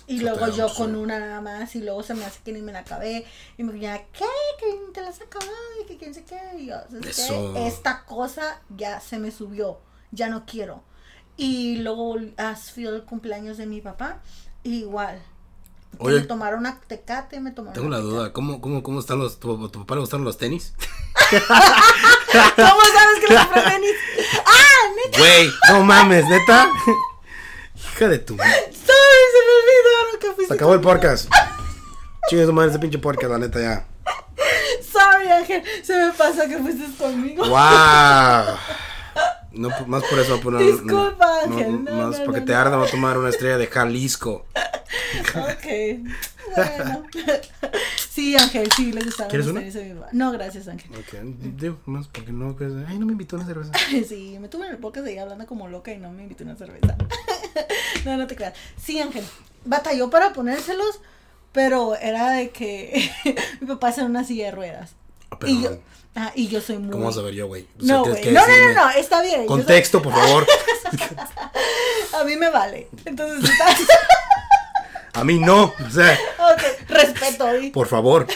Y luego yo un con una nada más, y luego se me hace que ni me la acabé. Y me decía, ¿qué? Que ni te la has acabado, y que quién sé qué. Y yo. Eso. Esta cosa ya se me subió, ya no quiero. Y luego ah, fui al cumpleaños de mi papá, y igual. Oye. me tomaron una tecate, me tomaron Tengo una una Tecate. duda. ¿Cómo, cómo, cómo están los. ¿Tu, tu papá le gustaron los tenis? ¿Cómo sabes que le compré tenis? ¡Ah, neta! Güey, no mames, neta. Hija de tu. ¡Sorry! Se me olvidó que fuiste Se acabó el podcast. Chingue su madre ese pinche podcast, la neta ya. Sorry, Ángel. Se me pasó que fuiste conmigo. ¡Wow! No, más por eso voy a poner. Disculpa, no, Ángel, no, más porque te arda, voy a tomar una estrella de Jalisco. ok. Bueno. Sí, Ángel, sí, le gustaba ¿Quieres una? No, gracias, Ángel. Ok, digo, más porque no, ay, no me invitó una cerveza. Sí, me tuve en el podcast de ella hablando como loca y no me invitó una cerveza. No, no te creas. Sí, Ángel. Batalló para ponérselos, pero era de que mi papá está en una silla de ruedas. Ah, pero, Y yo, ah, y yo soy muy. ¿Cómo vas a ver yo, güey? O sea, No, No, no, no, no, está bien. soy- Contexto, por favor. a mí me vale. Entonces, está... A mí no. O sea, ok, respeto. ¿sí? por favor.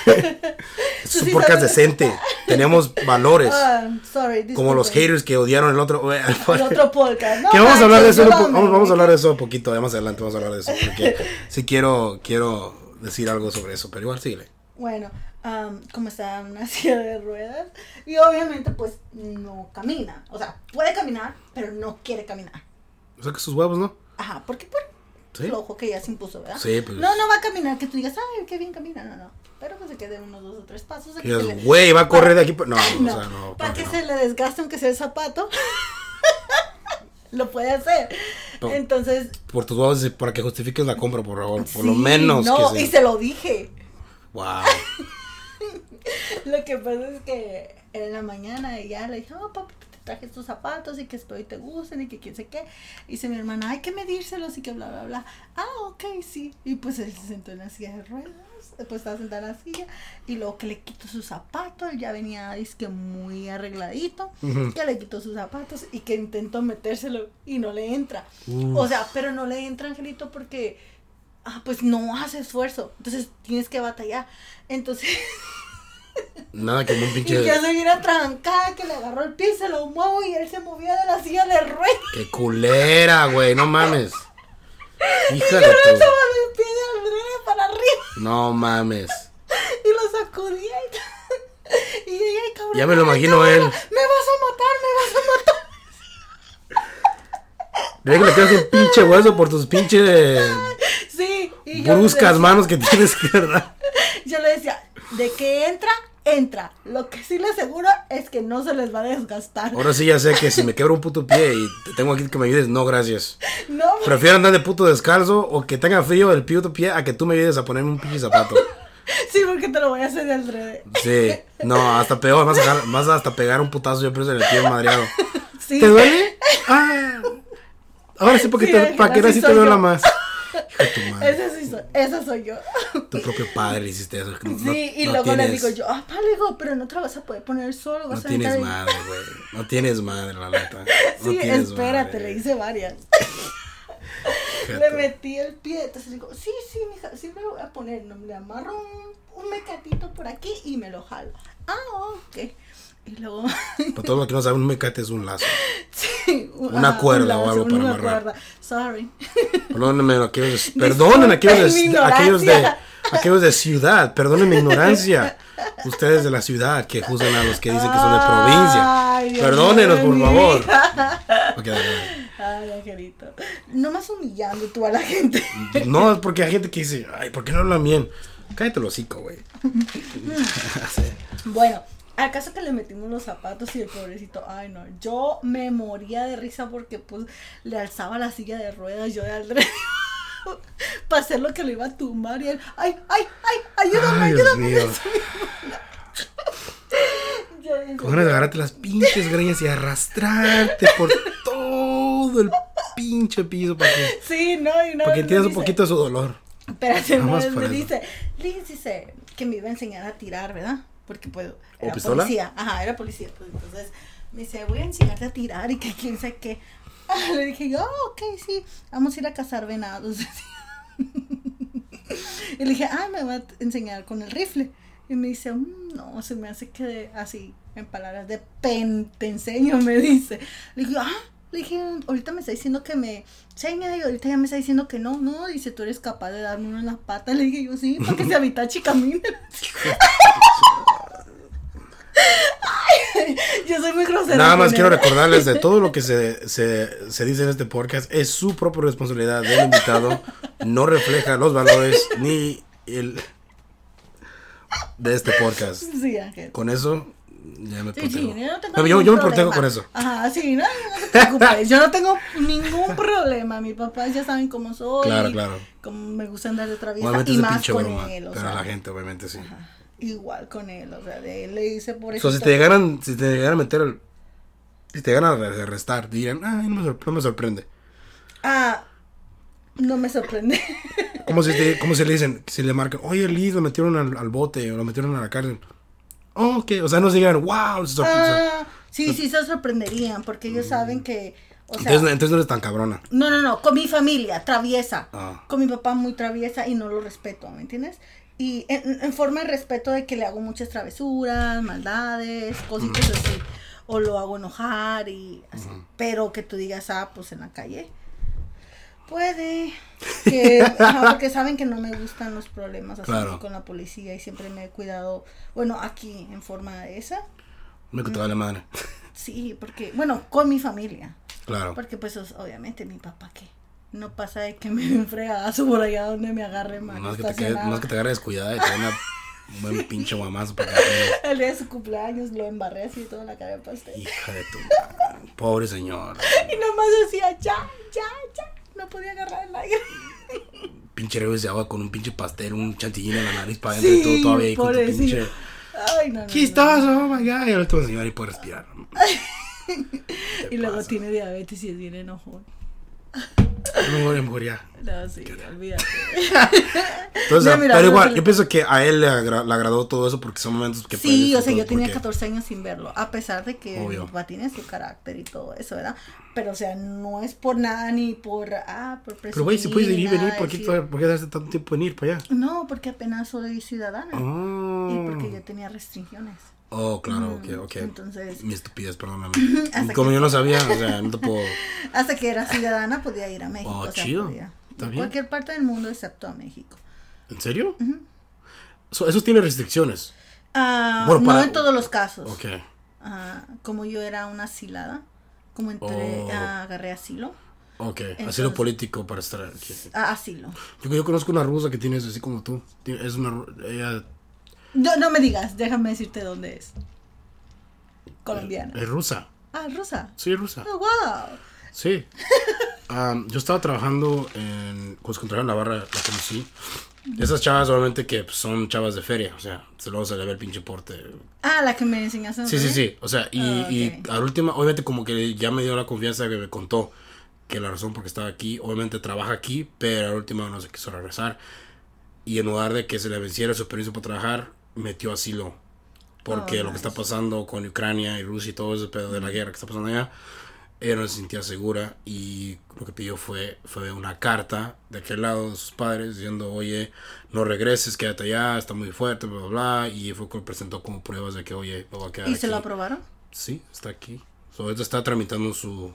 Es un sí podcast decente. Tenemos valores. Ah, sorry, Como los haters que odiaron el otro. El otro podcast. No, que vamos a hablar de eso. Vamos, vamos a hablar de eso un poquito. Más adelante vamos a hablar de eso. Porque sí quiero, quiero decir algo sobre eso. Pero igual síguele. Bueno, am, como está en una silla de ruedas y obviamente pues no camina. O sea, puede caminar, pero no quiere caminar. O sea que sus huevos, ¿no? Ajá, porque por Sí. el ojo que ya se impuso, ¿verdad? Sí, pues. No, no va a caminar que tú digas, ay, qué bien camina, no, no. Pero que se quede unos dos o tres pasos. le- Güey, va a correr de aquí. No, No, o sea, no. para que no. se le desgaste aunque sea el zapato. Lo puede hacer. No. Entonces, Por tus huevos, para que justifiques la compra, por favor. Por lo menos. No, que y se lo dije. Wow. Lo que pasa es que en la mañana ella le dije, oh papi, te traje estos zapatos y que espero y te gusten y que quién sé qué. Y dice mi hermana, hay que medírselos y que bla, bla, bla. Ah, ok, sí. Y pues él se sentó en la silla de ruedas, después estaba sentada en la silla y luego que le quitó sus zapatos, él ya venía, que muy arregladito, Ujú. que le quitó sus zapatos y que intentó metérselo y no le entra. Uf. O sea, pero no le entra, Angelito, porque... Ah, pues no hace esfuerzo. Entonces tienes que batallar. Entonces Nada un y pinche. yo soy una trancada que le agarró el pie y se lo muevo y él se movía de la silla de ruedas. Qué culera, güey. No mames. Hija Yo de el pie de Andrea para arriba No mames. y lo sacudía y. Y ella, "Ay, cabrón. Ya me lo imagino cabrón, él. Me vas a matar, me vas a matar. Ve que le quedas un pinche hueso por tus pinches Sí. Y bruscas manos que tienes dar. Yo le decía, de que entra, entra. Lo que sí le aseguro es que no se les va a desgastar. Ahora sí ya sé que si me quebro un puto pie y te tengo aquí que me ayudes, no, gracias. No, Prefiero andar de puto descalzo o que tenga frío el puto pie a que tú me ayudes a ponerme un pinche zapato. sí, porque te lo voy a hacer de alrededor. Sí, no, hasta peor, vas a, dejar- vas a hasta pegar un putazo yo pienso en el pie madreado. Sí. ¿Te duele? Ah. Ahora sí, porque Sí, te, para que ahora sí te duela más. Esa sí soy, esa soy yo. Tu propio padre le hiciste eso. No- Sí, y no luego le digo yo, ah, pa, le digo, pero no te lo vas a poder poner solo, vas No a tienes madre, güey. No tienes madre, la neta. Sí, espérate, madre. le hice varias. Le metí el pie, entonces digo, sí, sí, mija, sí me lo voy a poner. No, le amarro un, un mecatito por aquí y me lo jalo. Ah, ok. Y luego, Para todos los que no saben, un mecate es un lazo. sí, un- Una cuerda un o algo para una amarrar. cuerda. Sorry. Perdónenme aquellos perdonen aquellos de, aquellos de aquellos de ciudad, perdonen mi ignorancia. Ustedes de la ciudad que juzgan a los que dicen que son de provincia. Ay, Perdónenos, por favor. vida. Ok, dale, dale. Ay, angelito. No más humillando tú a la gente. No, es porque hay gente que dice, ay, ¿por qué no hablan bien? Cállate el hocico, güey. Sí. Bueno, al caso que le metimos los zapatos y el pobrecito, ay no, yo me moría de risa porque pues le alzaba la silla de ruedas yo de alrededor para hacer lo que le iba a tumbar y él, ay, ay, ay, ayúdame, Ay, ayúdame. Con ganas de agarrarte las pinches greñas y arrastrarte por todo el pinche piso para que, Sí, no, y una para que entiendas un poquito de su dolor. Vez por me dice, Liz dice que me iba a enseñar a tirar, ¿verdad? Porque pues ¿O era pistola? policía, ajá, era policía, pues entonces me dice, voy a enseñarte a tirar y que quién sé qué. Ah, le dije yo, "Ah, ok, sí, vamos a ir a cazar venados. y le dije, ah, me va a enseñar con el rifle. Y me dice, "Mm, no, se me hace que de- así, en palabras de pen, te enseño, me dice. Le dije, ah, le dije, ahorita me está diciendo que me enseña y ahorita ya me está diciendo que no, no, dice, tú eres capaz de darme uno en la pata. Le dije yo, sí, para que se habitache y camine. Ay, yo soy muy grosera. Nada más quiero recordarles de todo lo que se, se, se dice en este podcast es su propia responsabilidad del invitado. No refleja los valores ni el de este podcast. Sí. Con eso Ya me Sí, protejo. sí, yo no Pero yo, yo me protejo con eso. Ajá, sí, no, no te preocupes. Yo no tengo ningún problema. Mis papás ya saben cómo soy. Claro, claro. Cómo me gusta andar de traviesa. Obviamente Y más con broma. él, o Pero sea. la gente, obviamente, sí. Igual con él, o sea, de él le hice por O eso. sea, si te llegaran, si te llegaran a meter el. Si te llegaran a arrestar, dirían, ay, no me, no me sorprende. Ah, no me sorprende. Como si, te, como si le dicen, si le marcan, oye, Liz, lo metieron al, al bote o lo metieron a la cárcel. Oh, ok, o sea, no se digan, wow, se. Ah, sí, sí se sorprenderían porque ellos saben que, o sea, entonces, entonces no eres tan cabrona. no, no, no, con mi familia, traviesa. Ah. Con mi papá muy traviesa y no lo respeto, ¿me entiendes? Y en, en forma de respeto de que le hago muchas travesuras, maldades, cositas así. O lo hago enojar y así. Pero que tú digas, ah, pues en la calle. Puede. Que, ajá, porque saben que no me gustan los problemas así Claro. con la policía y siempre me he cuidado, bueno, aquí en forma de esa. Me que te vale madre. Sí, porque, bueno, con mi familia. Claro. Porque pues es- obviamente mi papá que no pasa de que me den un fregazo por allá donde me agarre mal Más que, te quede- estacionada. más que te agarre descuidada y te dé una- un buen pinche guamazo para que. El día de su cumpleaños lo embarré así toda la cara de pastel. Hija de tu madre. Pobre señor. Y nomás decía, ya, ya, ya. No podía agarrar el aire. Pinche revés de agua con un pinche pastel, un chantillín en la nariz para adentro y todo Sí, todavía ahí con tu pinche. Ay, no, no, Aquí no. oh my god. Y el último señor y puede respirar. Y luego pasa? tiene diabetes y es bien enojón. No, mejor ya. No, sí, olvídate. Entonces, mira, pero igual, yo pienso que a él le, agra- le agradó todo eso porque son momentos que Sí, o sea, yo tenía porque- 14 años sin verlo, a pesar de que Obvio. tiene su carácter y todo eso, ¿verdad? Pero, o sea, no es por nada ni por, ah, por. Pero güey, si puedes ir y venir, ¿por qué, decir- por qué darse tanto tiempo en ir para allá? No, porque apenas soy ciudadana. Oh, Y porque yo tenía restricciones. Oh claro, Mm, ok, ok. entonces- Mi estupidez, perdóname. Como que- yo no sabía, o sea, no te puedo. Hasta que era ciudadana podía ir a México. Oh, o sea, chido. podía. Está A bien. cualquier parte del mundo excepto a México. ¿En serio? So, eso tiene restricciones. Bueno, para- No en todos los casos. Ok. Ah, como yo era una asilada, como entré, Oh. ah, agarré asilo. Ok, asilo político para estar aquí. Asilo. Yo, yo conozco una rusa que tiene eso así como tú. Es una. Ella No, no me digas, déjame decirte dónde es. Colombiana. es rusa. Ah, rusa. Sí, rusa. Oh, wow. Sí. Am, yo estaba trabajando en. Pues contra la barra, la conocí. Esas chavas, obviamente, que pues, son chavas de feria. O sea, se luego se le ve el pinche porte. Ah, la que me enseñaste. Sí, sí, sí. O sea, y, Ah, y ok. a la última, obviamente, como que ya me dio la confianza que me contó que la razón por que estaba aquí, obviamente trabaja aquí, pero a la última no se quiso regresar. Y en lugar de que se le venciera su permiso para trabajar, metió asilo. Porque Oh, lo que está nice. pasando con Ucrania y Rusia y todo ese pedo de la guerra que está pasando allá, ella no se sentía segura y lo que pidió fue, fue una carta de aquel lado de sus padres diciendo, oye, no regreses, quédate allá, está muy fuerte, bla, bla, bla. Y fue que presentó como pruebas de que, oye, me voy a quedar ¿Y se lo aquí". aprobaron? Sí, está aquí. So, ahorita está tramitando su,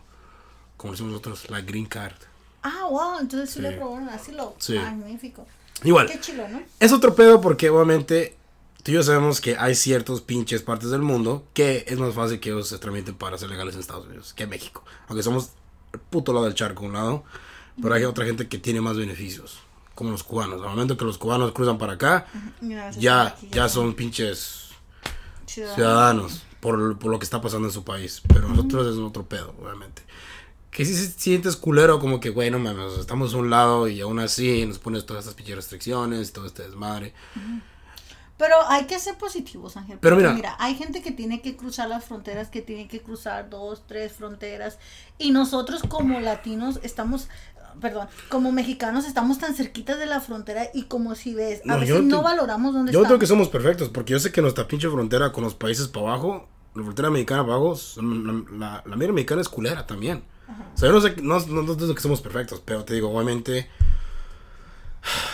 como decimos nosotros, la green card. Ah, wow, entonces sí, Sí. lo aprobaron asilo. Sí. Magnífico. Igual, Qué chilo, ¿no? es otro pedo porque obviamente tú y yo sabemos que hay ciertos pinches partes del mundo que es más fácil que ellos se tramiten para ser legales en Estados Unidos que en México. Aunque somos el puto lado del charco, un lado, pero hay otra gente que tiene más beneficios, como los cubanos. Al momento que los cubanos cruzan para acá, ya, ya son pinches ciudadanos. ciudadanos por, por lo que está pasando en su país. Pero nosotros es otro pedo, obviamente. Que si sientes culero, como que, güey, no mames, estamos a un lado y aún así nos pones todas estas pinches restricciones, todo este desmadre. Pero hay que ser positivos, Ángel. Pero porque mira- hay gente que tiene que cruzar las fronteras, que tiene que cruzar dos, tres fronteras. Y nosotros como latinos estamos, perdón, como mexicanos estamos tan cerquitas de la frontera y como si ves, a No, veces yo no te- Yo valoramos dónde creo estamos. que somos perfectos, porque yo sé que nuestra pinche frontera con los países para abajo, la frontera mexicana para abajo, la, la, la mexicana es culera también. O sea, yo no sé, no, no, no que somos perfectos, pero te digo, obviamente,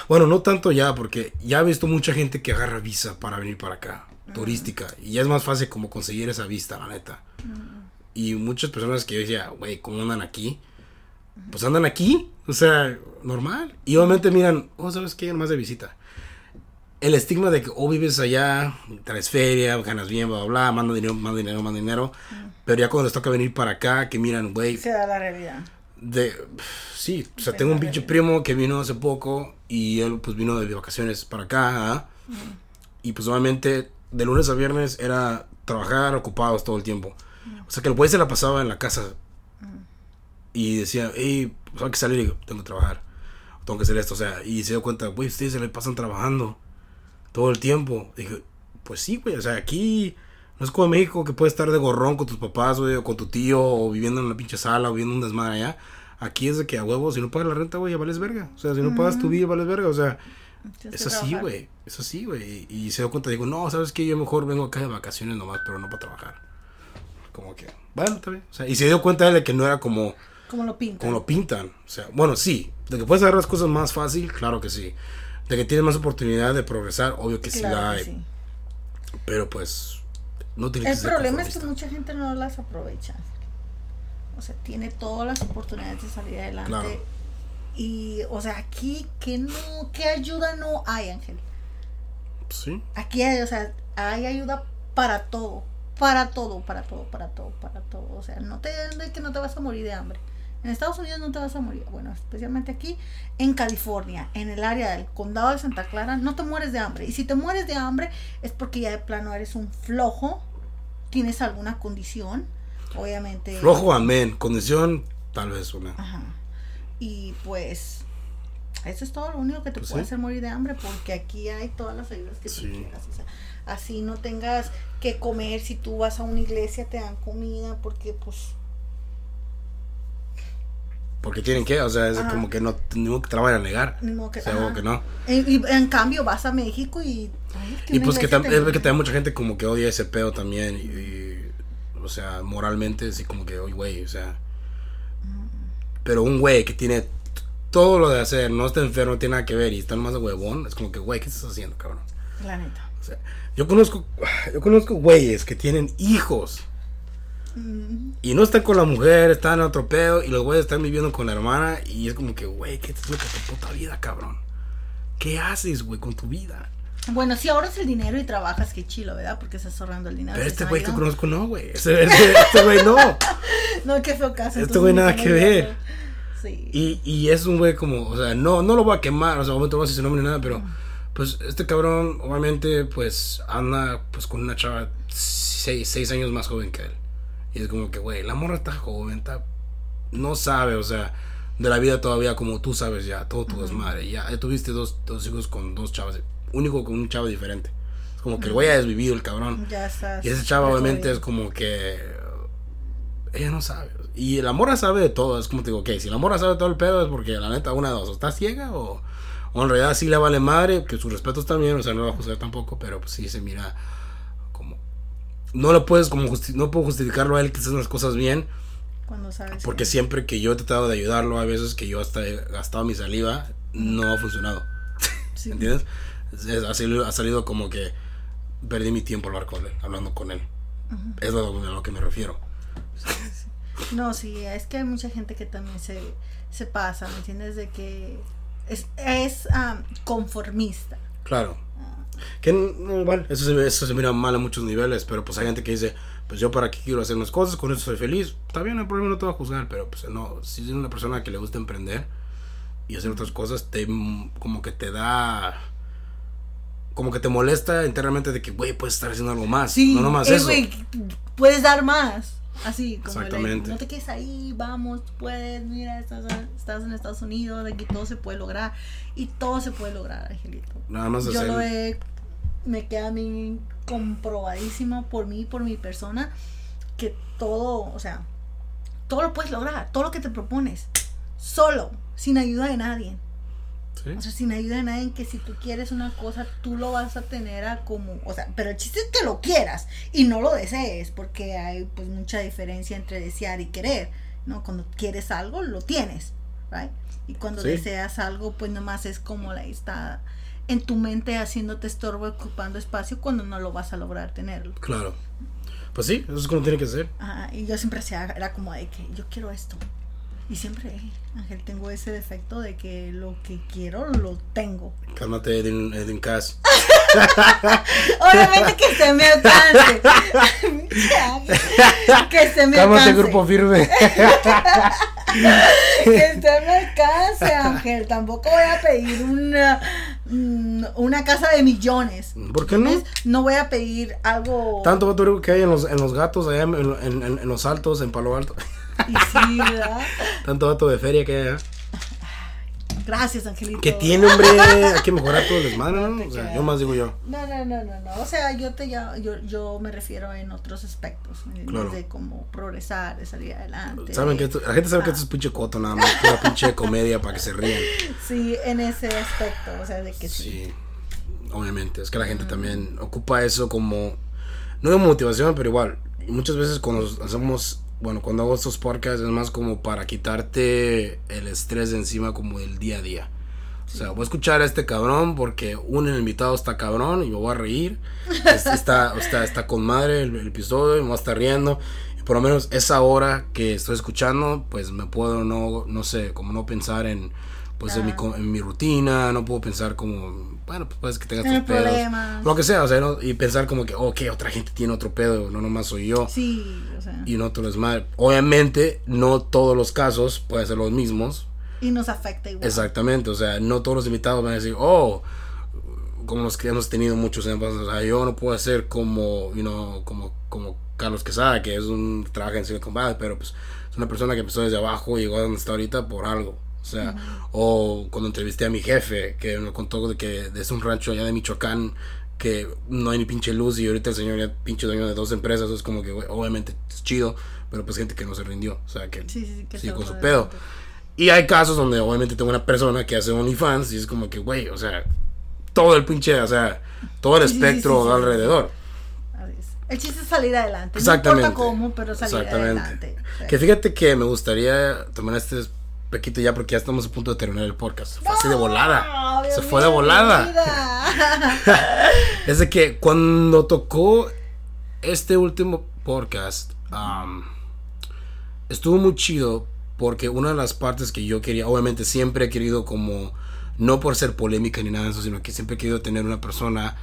bueno, no tanto ya, porque ya he visto mucha gente que agarra visa para venir para acá, turística, y ya es más fácil como conseguir esa vista, la neta. Y muchas personas que yo decía, güey, ¿cómo andan aquí? Pues andan aquí, o sea, normal. Y obviamente miran, oh, ¿sabes qué? Más de visita el estigma de que o vives allá, traes feria, ganas bien, bla, bla, bla, manda dinero, manda dinero, manda dinero. Pero ya cuando les toca venir para acá, que miran, güey, Se da la realidad. De... Sí, o sea, Ves tengo un pinche primo que vino hace poco y él pues vino de vacaciones para acá. ¿ah? Y pues obviamente de lunes a viernes era trabajar ocupados todo el tiempo. O sea que el güey se la pasaba en la casa. Y decía, hey, pues hay que salir. Y digo, tengo que trabajar. Tengo que hacer esto. O sea, y se dio cuenta, güey, ustedes se le pasan trabajando todo el tiempo. Dije, pues sí, güey. O sea, aquí no es como en México que puedes estar de gorrón con tus papás, güey, o con tu tío, o viviendo en la pinche sala, o viviendo un desmadre allá. Aquí es de que a huevo, si no pagas la renta, güey, ya vales verga. O sea, si no pagas tu vida, vales verga. O sea, es así, güey. Es así, güey. Y, y se dio cuenta, digo, no, ¿sabes qué? Yo mejor vengo acá de vacaciones nomás, pero no para trabajar. Como que, bueno, está bien. O sea, y se dio cuenta de que no era como, Como lo pintan. como lo pintan. O sea, bueno, sí. De que puedes hacer las cosas más fácil, claro que sí. De que tienes más oportunidad de progresar, obvio que sí la hay. sí. Pero pues, no El que problema es que mucha gente no las aprovecha. O sea, tiene todas las oportunidades de salir adelante. Claro. Y, o sea, aquí, ¿qué, no, ¿qué ayuda no hay, Ángel? Sí. Aquí hay, o sea, hay ayuda para todo. Para todo, para todo, para todo, para todo. O sea, no te de que no te vas a morir de hambre. En Estados Unidos no te vas a morir. Bueno, especialmente aquí en California, en el área del condado de Santa Clara, no te mueres de hambre. Y si te mueres de hambre es porque ya de plano eres un flojo, tienes alguna condición, obviamente. Flojo, amén. Condición, tal vez una. Ajá. Y pues eso es todo lo único que te Pues puede sí. hacer morir de hambre porque aquí hay todas las ayudas que Sí. tú quieras. o sea, así no tengas que comer si tú vas a una iglesia te dan comida porque pues Porque tienen que, o sea, es Ajá. como que no, no te la vayan a negar. modo que, O sea, como que no. Y, y en cambio vas a México y ay, Y pues que, tam- es que también mucha gente como que odia ese pedo también. Y, y, o sea, moralmente, sí, como que, oye, güey, o sea. Pero un güey que tiene todo lo de hacer, no está enfermo, no tiene nada que ver y está nomás de huevón, es como que, güey, ¿qué estás haciendo, cabrón? la neta. O sea, yo conozco, yo conozco güeyes que tienen hijos y no están con la mujer, están en otro pedo y los güeyes están viviendo con la hermana y es como que, güey, ¿qué estás con tu puta vida, cabrón? ¿Qué haces, güey, con tu vida? Bueno, si ahorras el dinero y trabajas, qué chilo, ¿verdad? Porque estás ahorrando el dinero. Pero te este están güey que conozco no, güey. Este este- este güey no. No, qué feo caso. Este güey nada que ver. Sí. Y, y es un güey como, o sea, no, no lo voy a quemar, o sea, no voy a decir su nombre ni nada, pero pues este cabrón obviamente pues anda pues con una chava seis, seis años más joven que él. Y es como que, güey, la morra está joven, está, no sabe, o sea, de la vida todavía como tú sabes ya, todo tu desmadre. Ya, ya tuviste dos, dos hijos con dos chavas, único con un chavo diferente. Es como que el güey ha desvivido el cabrón. Ya estás. Y ese chavo obviamente es como que ella no sabe. Y la morra sabe de todo. Es como te digo, ok, si la morra sabe todo el pedo es porque la neta, una de dos, o está ciega o, o en realidad sí le vale madre, que sus respetos también, o sea, no la va a juzgar tampoco, pero pues sí se mira. No lo puedes como no puedo justificarlo a él que hace las cosas bien, Cuando sabes. porque que- siempre que yo he tratado de ayudarlo, hay veces que yo hasta he gastado mi saliva, no ha funcionado. Sí. ¿Entiendes? Es- es- ha, salido, ha salido como que perdí mi tiempo hablar con él, hablando con él. Es lo, a lo que me refiero. No, sí, es que hay mucha gente que también se, se pasa, ¿me entiendes? De que es, es ah, conformista. Claro. Que no, igual, eso se, eso se mira mal a muchos niveles, pero pues hay gente que dice, pues yo para qué quiero hacer unas cosas, con eso soy feliz. Está bien, el problema no te va a juzgar, pero pues no, si eres una persona que le gusta emprender y hacer otras cosas, te como que te da como que te molesta internamente de que, güey, puedes estar haciendo algo más. no nomás eh, eso. güey, puedes dar más. Así, como Exactamente. no te quedes ahí, vamos, puedes, mira, estás, estás en Estados Unidos, aquí todo se puede lograr. Y todo se puede lograr, Angelito. Nada más Yo hacer lo he, me queda a mí comprobadísimo por mí, por mi persona, que todo, o sea, todo lo puedes lograr, todo lo que te propones, solo, sin ayuda de nadie. ¿Sí? O sea, sin ayuda de nadie, en que si tú quieres una cosa, tú lo vas a tener a como, o sea, pero el chiste es que lo quieras y no lo desees, porque hay pues mucha diferencia entre desear y querer, ¿no? Cuando quieres algo, lo tienes, ¿right? Y cuando Sí. deseas algo, pues nomás es como la está en tu mente haciéndote estorbo, ocupando espacio, cuando no lo vas a lograr tenerlo. Claro. Pues sí, eso es como tiene que ser. Ajá, y yo siempre hacía, era como de que yo quiero esto. Y siempre, Ángel, tengo ese defecto de que lo que quiero lo tengo. Cálmate, Edwin, Edwin Cass. Obviamente que se me alcance. que se me Cálmate, alcance. grupo firme. Que se me alcance, Ángel. Tampoco voy a pedir una mm, una casa de millones. ¿Por qué no? No voy a pedir algo. Tanto rico que hay en los, en los gatos, allá en, en- en- en los altos, en Palo Alto. Y sí, ¿verdad? Tanto vato de feria que hay. Gracias, Angelito. Que tiene, hombre, hay que mejorar todo el desmadre, ¿no? O sea, yo más digo yo. No, no, no, no, no. O sea, yo te ya, yo, yo me refiero en otros aspectos. Claro. de cómo progresar, de salir adelante. Saben que esto- la gente sabe que esto es pinche coto nada más, pura pinche comedia para que se rían. Sí, en ese aspecto, o sea, de que sí. Sí, obviamente. Es que la gente también ocupa eso como, no de motivación, pero igual. Muchas veces cuando hacemos, bueno, cuando hago estos podcasts es más como para quitarte el estrés de encima como del día a día. O sea, voy a escuchar a este cabrón porque un invitado está cabrón y me voy a reír. Es- Está, está, está con madre el, el episodio y me voy a estar riendo. Y por lo menos esa hora que estoy escuchando, pues me puedo no, no sé, como no pensar en, pues en, mi, en mi rutina, no puedo pensar como, bueno, pues puedes que tengas Tener tus pedos. problemas. Lo que sea, o sea, ¿no? y pensar como que, ok, otra gente tiene otro pedo, no nomás soy yo. Sí, o sea, Y no todo es mal. Obviamente, no todos los casos pueden ser los mismos. y nos afecta igual. Exactamente, o sea, no todos los invitados van a decir, oh, como los que hemos tenido muchos años, o sea, yo no puedo ser como, you know, como, como Carlos Quesada, que es un, trabaja en Silicon Valley, pero pues es una persona que empezó desde abajo y llegó a donde está ahorita por algo. O sea, o cuando entrevisté a mi jefe, que me contó de que es un rancho allá de Michoacán, que no hay ni pinche luz y ahorita el señor ya pinche dueño de dos empresas, es como que, obviamente es chido, pero pues gente que no se rindió, o sea, que Sí, sí, que sigue con su pedo. Y hay casos donde obviamente tengo una persona que hace OnlyFans y es como que, güey, o sea, todo el pinche, o sea, todo el Sí, espectro alrededor. El chiste es salir adelante. Exactamente. No importa cómo, pero salir Exactamente. adelante. Que fíjate que me gustaría tomar este pequito ya porque ya estamos a punto de terminar el podcast. Fue así de volada. Se fue de volada. Es de que cuando tocó este último podcast, am, estuvo muy chido porque una de las partes que yo quería, obviamente siempre he querido como, no por ser polémica ni nada de eso, sino que siempre he querido tener una persona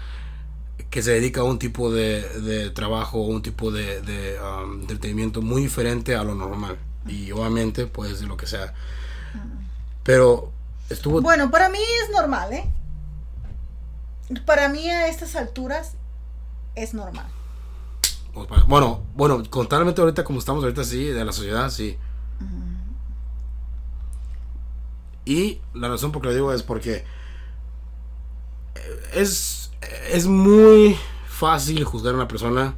que se dedica a un tipo de, de trabajo, un tipo de, de entretenimiento muy diferente a lo normal. Y obviamente puede ser lo que sea. Pero estuvo... bueno, para mí es normal, ¿eh? Para mí a estas alturas es normal. Bueno, bueno, contablemente ahorita como estamos ahorita sí, de la sociedad, sí. Y la razón por que lo digo es porque eh, es, es muy fácil juzgar a una persona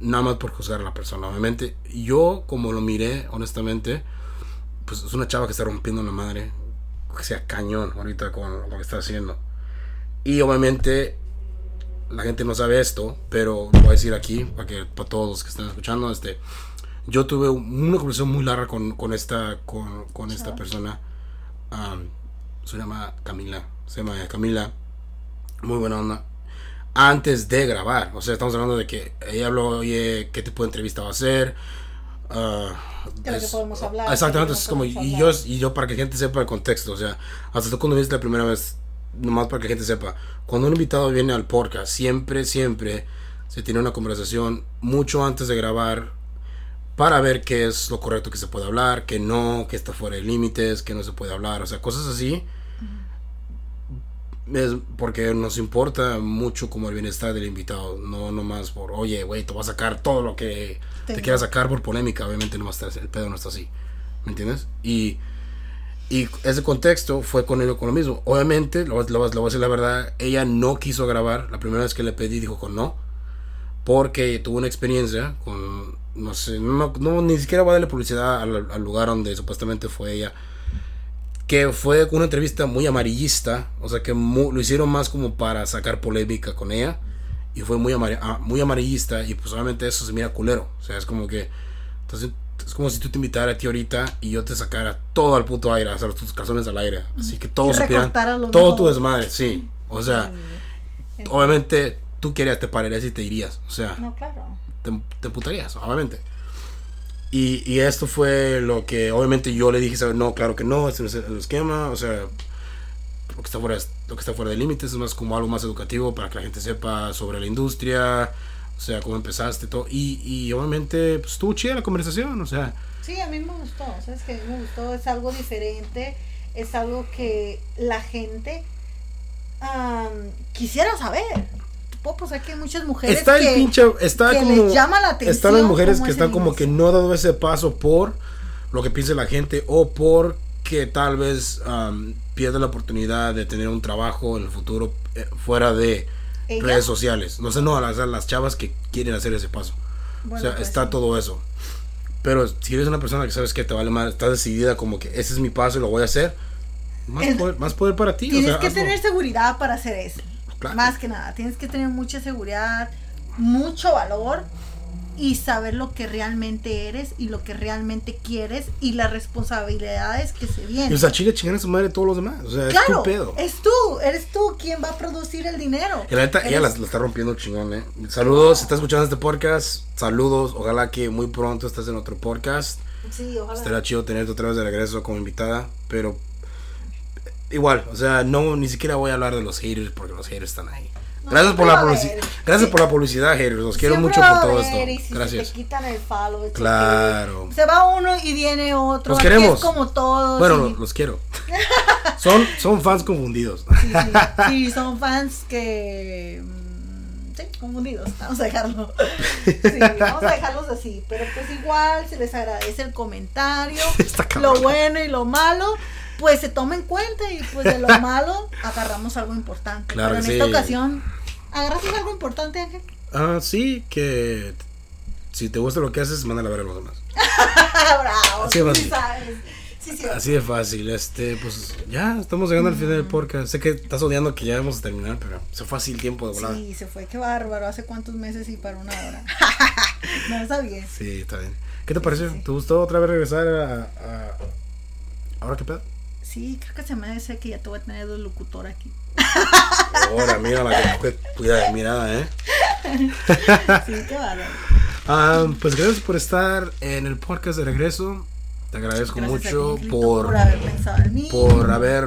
nada más por juzgar a la persona. Obviamente, yo como lo miré, honestamente, pues es una chava que está rompiendo la madre, que sea cañón ahorita con lo que está haciendo. Y obviamente la gente no sabe esto, pero lo voy a decir aquí para que para todos los que están escuchando, este, yo tuve una conversación muy larga con, con esta con, con esta persona, am, se llama Camila, se llama Camila, muy buena onda. Antes de grabar, o sea, estamos hablando de que ella habló, oye, qué tipo de entrevista va a hacer. Ah, De lo que podemos hablar, Exactamente, de lo que es como, y yo, y yo para que la gente sepa el contexto, o sea, hasta tú cuando viste la primera vez, nomás para que la gente sepa, cuando un invitado viene al podcast, siempre, siempre se tiene una conversación mucho antes de grabar para ver qué es lo correcto que se puede hablar, que no, que está fuera de límites, que no se puede hablar, o sea, cosas así. Es porque nos importa mucho como el bienestar del invitado, no nomás por, oye, güey, te voy a sacar todo lo que te Tengo. quieras sacar por polémica, obviamente no va a estar, el pedo no está así, ¿me entiendes? Y, y ese contexto fue con él con lo mismo. Obviamente, lo, lo, lo voy a decir la verdad, ella no quiso grabar, la primera vez que le pedí dijo con no, porque tuvo una experiencia con, no sé, no, no, ni siquiera voy a darle publicidad al, al lugar donde supuestamente fue ella, que fue una entrevista muy amarillista, o sea que mu- lo hicieron más como para sacar polémica con ella, y fue muy, amar- ah, muy amarillista, y pues obviamente eso se mira culero, o sea, es como que, entonces, es como si tú te invitara a ti ahorita y yo te sacara todo al puto aire, o sea, tus calzones al aire, así que todos supieran, todo mejor. tu desmadre, sí, o sea, obviamente tú querías, te pararías y te irías, o sea, No, claro. te, te putarías, obviamente. Y, esto fue lo que obviamente yo le dije, no, claro que no, este no es el esquema, o sea, lo que está fuera, lo que está fuera de límites es más como algo más educativo para que la gente sepa sobre la industria, o sea, cómo empezaste, todo. Y, obviamente pues, estuvo chida la conversación, o sea, Sí, a mí me gustó, ¿sabes que Me gustó, es algo diferente, es algo que la gente am, quisiera saber. Puedo pensar que hay muchas mujeres Está que, el pinche. Está que como. les llama la atención. Están las mujeres que es están como que no dado ese paso por lo que piensa la gente o por que tal vez um, pierde la oportunidad de tener un trabajo en el futuro eh, fuera de ¿Ella? redes sociales. No sé, no, las, las chavas que quieren hacer ese paso. Bueno, o sea, pues está sí. todo eso. Pero si eres una persona que sabes que te vale más, estás decidida como que ese es mi paso y lo voy a hacer, más, El- poder, más poder para ti. o Tienes sea, que hazlo. tener seguridad para hacer eso. Claro. Más que nada, tienes que tener mucha seguridad, mucho valor y saber lo que realmente eres y lo que realmente quieres y las responsabilidades que se vienen. Y o sea, chile chingar a su madre todos los demás. O sea, es claro, tu pedo. es tú, eres tú quien va a producir el dinero. Y la neta, ella la, la está rompiendo chingón, eh. Saludos, si estás escuchando este podcast, saludos. Ojalá que muy pronto estés en otro podcast. Sí, ojalá. Estaría chido tenerte otra vez de regreso como invitada, pero igual, o sea, no, ni siquiera voy a hablar de los haters porque los haters están ahí. No, Gracias por la publicidad. Gracias Sí. por la publicidad, haters. Los quiero Siempre mucho por todo esto. si Gracias. Se quitan el follow, Claro. Se va uno y viene otro. Los queremos. Es como todos. Bueno, y- los quiero. Son, son fans confundidos. Sí, sí, sí, son fans que. mm, Sí, confundidos. Vamos a dejarlo. Sí, vamos a dejarlos así. Pero pues igual se les agradece el comentario. Está lo bueno y lo malo. Pues se toma en cuenta y pues de lo malo agarramos algo importante. Claro Pero en esta ocasión, ¿agarraste algo importante, Ángel? Ah, sí, que si te gusta lo que haces, mándala a ver a los demás. Bravo, Así sí sabes. Sí, sí. Así de fácil, este, pues ya estamos llegando al final del podcast. Sé que estás odiando que ya vamos a terminar, pero se fue así el tiempo de volada. Sí, se fue, qué bárbaro. ¿Hace cuántos meses y para una hora? no, está bien. Sí, está bien. ¿Qué te pareció? ¿Te gustó otra vez regresar a. a- ¿Ahora qué pedo? Sí, creo que se me dice que ya te voy a tener de locutor aquí. Ahora, mira la que cuida de mirada, ¿eh? Sí, qué bárbaro. Ah, pues gracias por estar en el podcast de regreso. Te agradezco Gracias a ti, mucho Angelito, por, haber pensado en mí. por haber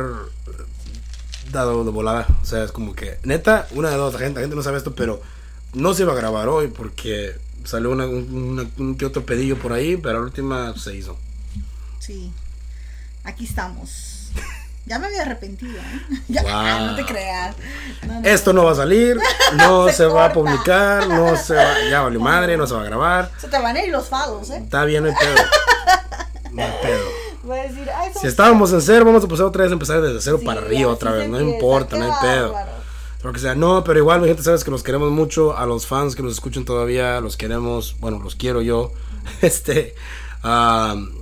dado de volada. O sea, es como que, neta, una de dos, la gente, la gente no sabe esto, pero no se iba a grabar hoy porque salió una- un, una- un que otro pedillo por ahí, pero la última se hizo. Sí, aquí estamos. Ya me había arrepentido, ¿eh? Ya, Wow. no te creas. No, no, Esto no va a salir, no Se se, va a publicar, no se va, ya valió madre, no se va a grabar. Se te van a ir los fados, ¿eh? Está bien, no hay pedo. No hay pedo. Voy a decir, ay, Si estábamos en cero, vamos a pasar otra vez a empezar desde cero Sí, para arriba otra vez. No empieza, importa, no hay pedo. Lo que sea, no, pero igual, mi gente, sabes que los queremos mucho. A los fans que nos escuchan todavía, los queremos. Bueno, los quiero yo. Este. am,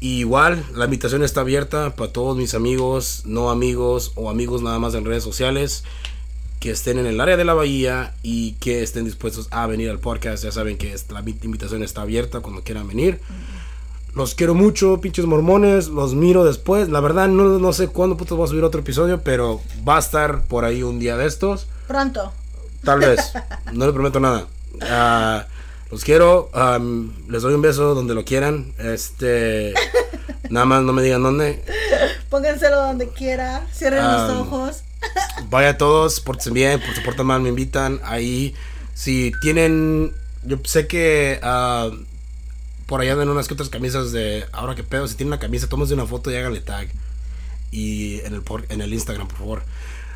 y igual, la invitación está abierta para todos mis amigos, no amigos o amigos nada más en redes sociales que estén en el área de la bahía y que estén dispuestos a venir al podcast. Ya saben que la invitación está abierta cuando quieran venir. Los quiero mucho, pinches mormones. Los miro después. La verdad, no, no sé cuándo putos voy a subir otro episodio, pero va a estar por ahí un día de estos. Pronto. Tal vez. No le prometo nada. Ah, los quiero. les doy un beso donde lo quieran. Este. Nada más no me digan dónde. Pónganselo donde quiera. Cierren los ojos. Vaya a todos, pórtense bien, por se portan mal, me invitan. Ahí, si tienen, yo sé que ah, por allá ven unas que otras camisas de, ahora que pedo, si tienen una camisa, tómense una foto y háganle tag. Y en el, por- en el Instagram, por favor.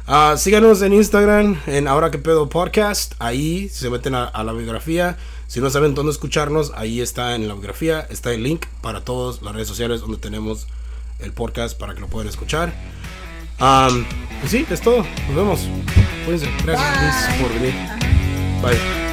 Ah, síganos en Instagram, en Ahora que pedo podcast. Ahí se meten a, a la biografía. Si no saben dónde escucharnos, ahí está en la biografía. Está el link para todas las redes sociales donde tenemos el podcast para que lo puedan escuchar. Um, pues sí, es todo. Nos vemos. Cuídense. Gracias Luis, por venir. Bye.